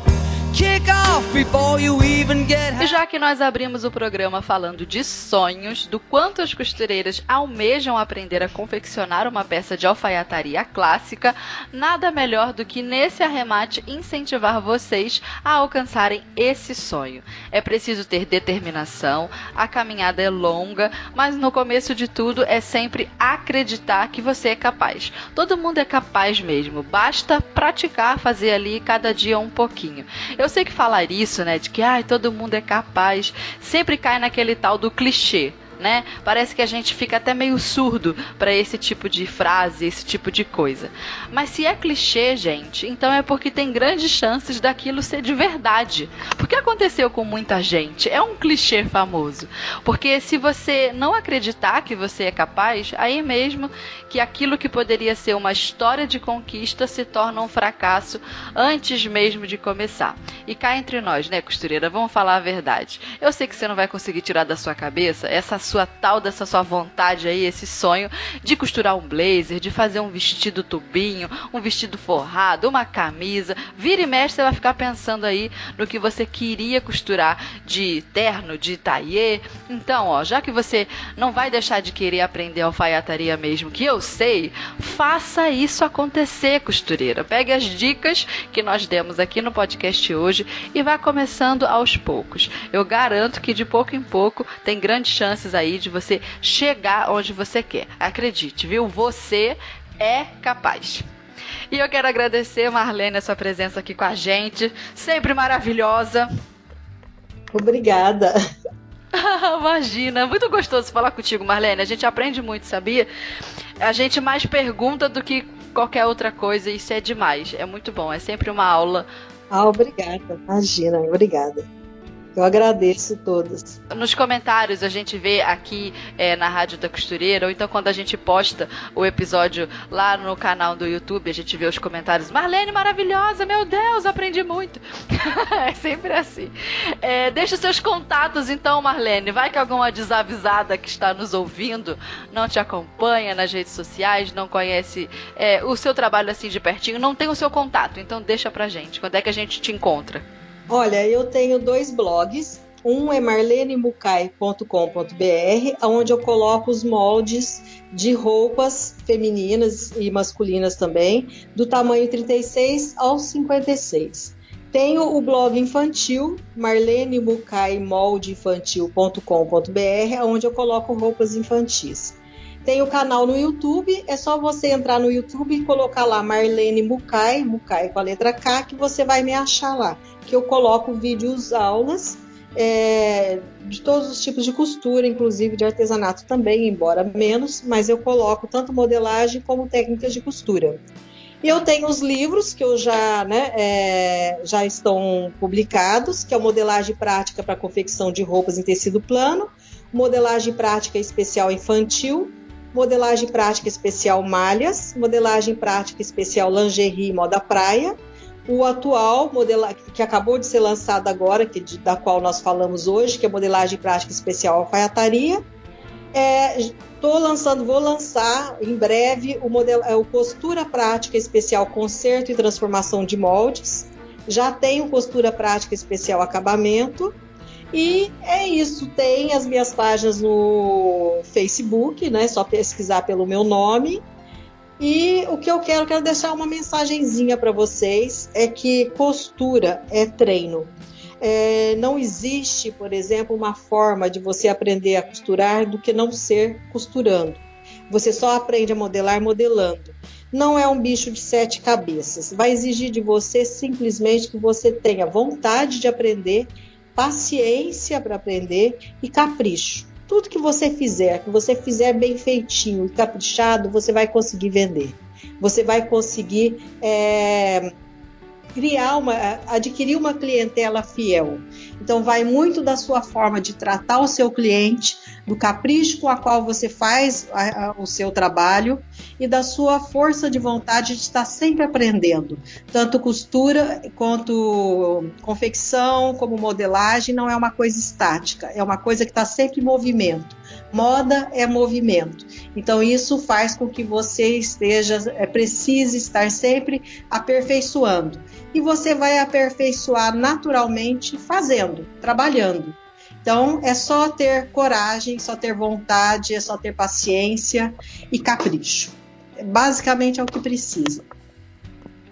e já que nós abrimos o programa falando de sonhos, do quanto as costureiras almejam aprender a confeccionar uma peça de alfaiataria clássica, nada melhor do que nesse arremate incentivar vocês a alcançarem esse sonho. É preciso ter determinação, a caminhada é longa, mas no começo de tudo é sempre acreditar que você é capaz. Todo mundo é capaz mesmo, basta praticar, fazer ali cada dia um pouquinho. Eu sei que falar isso, né, de que ai, todo mundo é capaz, sempre cai naquele tal do clichê né? Parece que a gente fica até meio surdo para esse tipo de frase, esse tipo de coisa. Mas se é clichê, gente, então é porque tem grandes chances daquilo ser de verdade. Porque aconteceu com muita gente. É um clichê famoso. Porque se você não acreditar que você é capaz, aí mesmo que aquilo que poderia ser uma história de conquista se torna um fracasso antes mesmo de começar. E cá entre nós, né, costureira, vamos falar a verdade. Eu sei que você não vai conseguir tirar da sua cabeça essa sua tal dessa sua vontade aí, esse sonho de costurar um blazer, de fazer um vestido tubinho, um vestido forrado, uma camisa. Vira e mexe, você vai ficar pensando aí no que você queria costurar de terno, de taillé. Então, ó, já que você não vai deixar de querer aprender alfaiataria mesmo, que eu sei, faça isso acontecer, costureira. Pegue as dicas que nós demos aqui no podcast hoje e vá começando aos poucos. Eu garanto que de pouco em pouco tem grandes chances aí de você chegar onde você quer. Acredite, viu? Você é capaz. E eu quero agradecer, Marlene, a sua presença aqui com a gente. Sempre maravilhosa. Obrigada. *laughs* Imagina, muito gostoso falar contigo, Marlene. A gente aprende muito, sabia? A gente mais pergunta do que qualquer outra coisa. Isso é demais. É muito bom. É sempre uma aula. Ah, obrigada. Imagina, obrigada. Eu agradeço todos. Nos comentários a gente vê aqui é, na Rádio da Costureira, ou então quando a gente posta o episódio lá no canal do YouTube, a gente vê os comentários. Marlene, maravilhosa, meu Deus, aprendi muito. *laughs* é sempre assim. É, deixa os seus contatos então, Marlene. Vai que alguma desavisada que está nos ouvindo não te acompanha nas redes sociais, não conhece é, o seu trabalho assim de pertinho, não tem o seu contato. Então deixa pra gente. Quando é que a gente te encontra? Olha, eu tenho dois blogs. Um é marlenemucai.com.br, onde eu coloco os moldes de roupas femininas e masculinas também, do tamanho 36 ao 56. Tenho o blog infantil, marlenemucaimoldeinfantil.com.br, onde eu coloco roupas infantis. Tem o canal no YouTube, é só você entrar no YouTube e colocar lá Marlene Mucai, Mucai com a letra K, que você vai me achar lá. Que eu coloco vídeos, aulas é, de todos os tipos de costura, inclusive de artesanato também, embora menos, mas eu coloco tanto modelagem como técnicas de costura. E eu tenho os livros que eu já, né, é, já estão publicados, que é o modelagem prática para confecção de roupas em tecido plano, modelagem prática especial infantil, modelagem prática especial malhas, modelagem prática especial lingerie moda praia, o atual que acabou de ser lançado agora, que da qual nós falamos hoje, que é modelagem prática especial alfaiataria. Estou é, lançando, vou lançar em breve o modelo, é, o costura prática especial conserto e transformação de moldes. Já tenho costura prática especial acabamento e é isso, tem as minhas páginas no Facebook, né? Só pesquisar pelo meu nome. E o que eu quero, quero deixar uma mensagenzinha para vocês é que costura é treino. É, não existe, por exemplo, uma forma de você aprender a costurar do que não ser costurando. Você só aprende a modelar modelando. Não é um bicho de sete cabeças. Vai exigir de você simplesmente que você tenha vontade de aprender paciência para aprender e capricho. Tudo que você fizer, que você fizer bem feitinho e caprichado, você vai conseguir vender. Você vai conseguir é, criar uma, adquirir uma clientela fiel. Então vai muito da sua forma de tratar o seu cliente, do capricho com a qual você faz a, a, o seu trabalho e da sua força de vontade de estar sempre aprendendo. Tanto costura quanto confecção, como modelagem, não é uma coisa estática, é uma coisa que está sempre em movimento. Moda é movimento. Então isso faz com que você esteja, é, precise estar sempre aperfeiçoando. E você vai aperfeiçoar naturalmente fazendo, trabalhando. Então é só ter coragem, só ter vontade, é só ter paciência e capricho. Basicamente é o que precisa.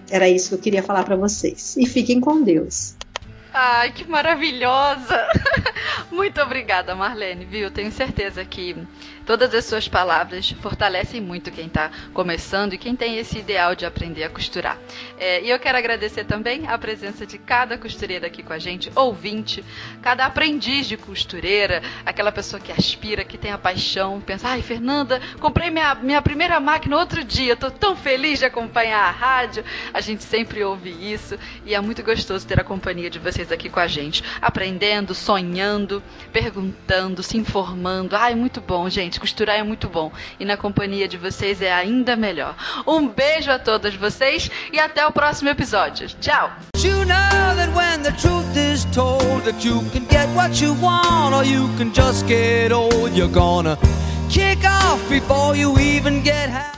Era isso que eu queria falar para vocês. E fiquem com Deus. Ai, que maravilhosa! *laughs* Muito obrigada, Marlene, viu? Tenho certeza que Todas as suas palavras fortalecem muito quem está começando e quem tem esse ideal de aprender a costurar. É, e eu quero agradecer também a presença de cada costureira aqui com a gente, ouvinte, cada aprendiz de costureira, aquela pessoa que aspira, que tem a paixão, pensa, ai, Fernanda, comprei minha, minha primeira máquina outro dia, estou tão feliz de acompanhar a rádio. A gente sempre ouve isso e é muito gostoso ter a companhia de vocês aqui com a gente, aprendendo, sonhando, perguntando, se informando. Ai, muito bom, gente costurar é muito bom e na companhia de vocês é ainda melhor. Um beijo a todos vocês e até o próximo episódio. Tchau!